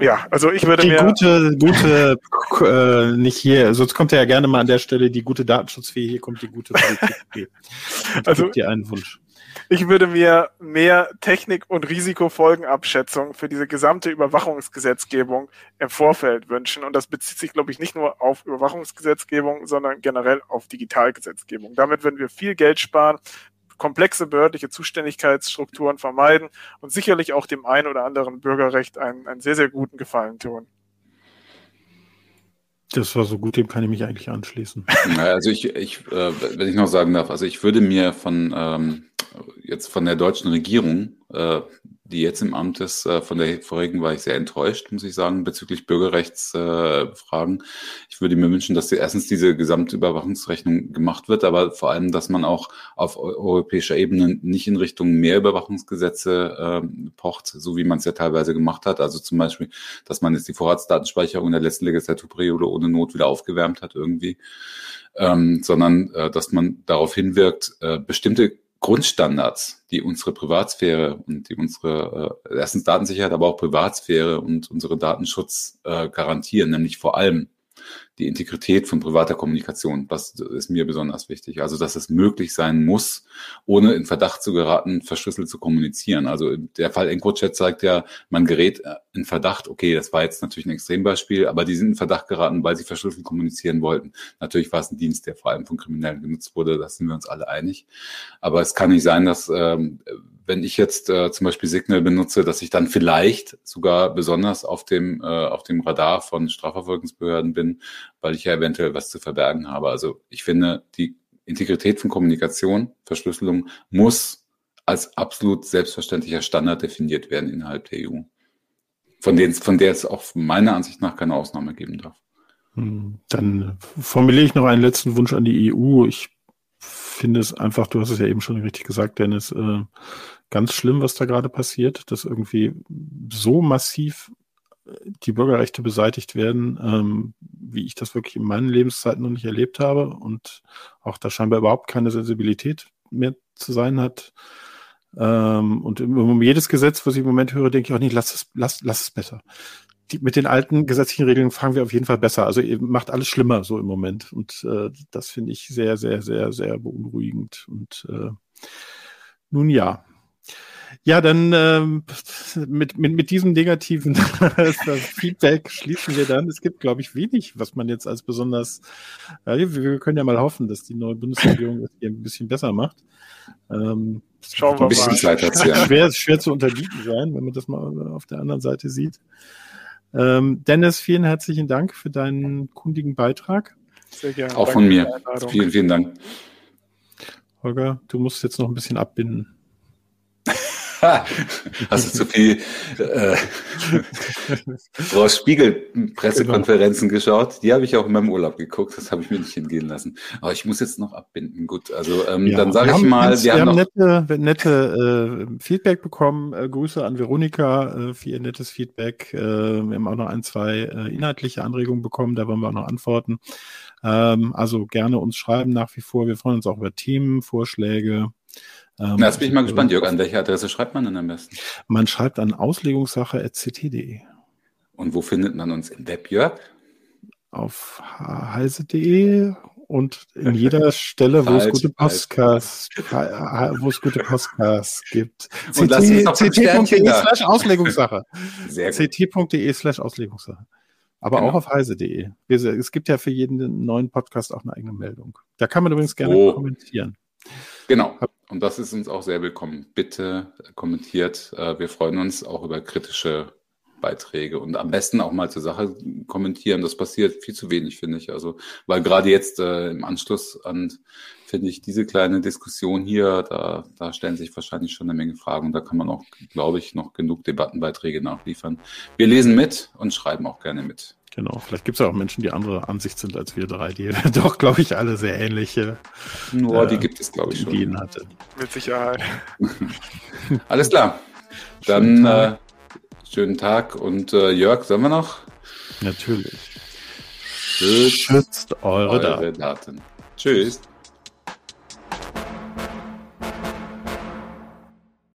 Ja, also ich würde die mir gute, gute, äh, nicht hier, sonst kommt er ja gerne mal an der Stelle die gute Datenschutzfee, hier kommt die gute Politik. <laughs> also dir einen Wunsch. Ich würde mir mehr Technik- und Risikofolgenabschätzung für diese gesamte Überwachungsgesetzgebung im Vorfeld wünschen. Und das bezieht sich, glaube ich, nicht nur auf Überwachungsgesetzgebung, sondern generell auf Digitalgesetzgebung. Damit würden wir viel Geld sparen, komplexe behördliche Zuständigkeitsstrukturen vermeiden und sicherlich auch dem einen oder anderen Bürgerrecht einen, einen sehr, sehr guten Gefallen tun. Das war so gut, dem kann ich mich eigentlich anschließen. <laughs> Also ich, ich äh, wenn ich noch sagen darf, also ich würde mir von ähm, jetzt von der deutschen Regierung, äh, die jetzt im Amt ist, äh, von der vorigen war ich sehr enttäuscht, muss ich sagen, bezüglich Bürgerrechtsfragen. Ich würde mir wünschen, dass erstens diese Gesamtüberwachungsrechnung gemacht wird, aber vor allem, dass man auch auf europäischer Ebene nicht in Richtung mehr Überwachungsgesetze äh, pocht, so wie man es ja teilweise gemacht hat. Also zum Beispiel, dass man jetzt die Vorratsdatenspeicherung in der letzten Legislaturperiode ohne Not wieder aufgewärmt hat irgendwie. Ähm, sondern äh, dass man darauf hinwirkt, äh, bestimmte Grundstandards, die unsere Privatsphäre und die unsere äh, erstens Datensicherheit, aber auch Privatsphäre und unsere Datenschutz äh, garantieren, nämlich vor allem die Integrität von privater Kommunikation. Das ist mir besonders wichtig. Also, dass es möglich sein muss, ohne in Verdacht zu geraten, verschlüsselt zu kommunizieren. Also der Fall EncroChat zeigt ja, man gerät äh, in Verdacht, okay, das war jetzt natürlich ein Extrembeispiel, aber die sind in Verdacht geraten, weil sie verschlüsselt kommunizieren wollten. Natürlich war es ein Dienst, der vor allem von Kriminellen genutzt wurde, da sind wir uns alle einig. Aber es kann nicht sein, dass ähm, wenn ich jetzt äh, zum Beispiel Signal benutze, dass ich dann vielleicht sogar besonders auf dem, äh, auf dem Radar von Strafverfolgungsbehörden bin, weil ich ja eventuell was zu verbergen habe. Also ich finde, die Integrität von Kommunikation, Verschlüsselung muss als absolut selbstverständlicher Standard definiert werden innerhalb der EU. Von, denen, von der es auch meiner Ansicht nach keine Ausnahme geben darf. Hm, dann formuliere ich noch einen letzten Wunsch an die EU. Ich finde es einfach, du hast es ja eben schon richtig gesagt, Dennis, äh, ganz schlimm, was da gerade passiert, dass irgendwie so massiv äh, die Bürgerrechte beseitigt werden, ähm, wie ich das wirklich in meinen Lebenszeiten noch nicht erlebt habe und auch da scheinbar überhaupt keine Sensibilität mehr zu sein hat. Ähm, und um jedes Gesetz, was ich im Moment höre, denke ich auch nicht, lass es, lass, lass es besser die, mit den alten gesetzlichen Regeln fangen wir auf jeden Fall besser. Also ihr macht alles schlimmer so im Moment. Und äh, das finde ich sehr, sehr, sehr, sehr beunruhigend. Und äh, nun ja. Ja, dann ähm, mit, mit, mit diesem negativen <laughs> Feedback schließen wir dann. Es gibt, glaube ich, wenig, was man jetzt als besonders. Ja, wir können ja mal hoffen, dass die neue Bundesregierung das hier ein bisschen besser macht. Ähm, Schauen wir mal. Schwer, <laughs> schwer zu unterbieten sein, wenn man das mal auf der anderen Seite sieht. Ähm, Dennis, vielen herzlichen Dank für deinen kundigen Beitrag. Sehr gerne. Auch von mir. Vielen, vielen Dank. Holger, du musst jetzt noch ein bisschen abbinden. <laughs> Hast du zu viel äh, <laughs> Frau Spiegel Pressekonferenzen genau. geschaut? Die habe ich auch in meinem Urlaub geguckt. Das habe ich mir nicht hingehen lassen. Aber ich muss jetzt noch abbinden. Gut, also ähm, ja, dann sage ich mal, wir, wir, haben, nette, nette äh, Feedback bekommen. Äh, Grüße an Veronika äh, für ihr nettes Feedback. Äh, wir haben auch noch ein, zwei äh, inhaltliche Anregungen bekommen. Da wollen wir auch noch antworten. Ähm, also gerne uns schreiben nach wie vor. Wir freuen uns auch über Themenvorschläge. Ähm, Na, jetzt bin ich mal gespannt, Jörg. An welche Adresse schreibt man denn am besten? Man schreibt an auslegungssache.ct.de. Und wo findet man uns im Web, Jörg? Auf heise.de und in jeder Stelle, wo es gute Podcasts, wo es gute Podcasts gibt. <laughs> ct.de slash Auslegungssache. <laughs> ct.de slash Auslegungssache. Aber genau. auch auf heise.de. Es gibt ja für jeden neuen Podcast auch eine eigene Meldung. Da kann man übrigens gerne oh. kommentieren. Genau. Und das ist uns auch sehr willkommen. Bitte kommentiert. Äh, wir freuen uns auch über kritische Beiträge und am besten auch mal zur Sache kommentieren. Das passiert viel zu wenig, finde ich. Also, weil gerade jetzt äh, im Anschluss an, finde ich, diese kleine Diskussion hier, da, da stellen sich wahrscheinlich schon eine Menge Fragen da kann man auch, glaube ich, noch genug Debattenbeiträge nachliefern. Wir lesen mit und schreiben auch gerne mit. Genau, vielleicht gibt es ja auch Menschen, die andere Ansicht sind als wir drei, die <laughs> doch, glaube ich, alle sehr ähnliche Nur, äh, die gibt es, glaube ich, Ideen schon. hatte. Mit Sicherheit. <laughs> Alles klar. Dann äh, schönen Tag und äh, Jörg, sollen wir noch? Natürlich. Schützt, Schützt eure, eure Daten. Daten. Tschüss.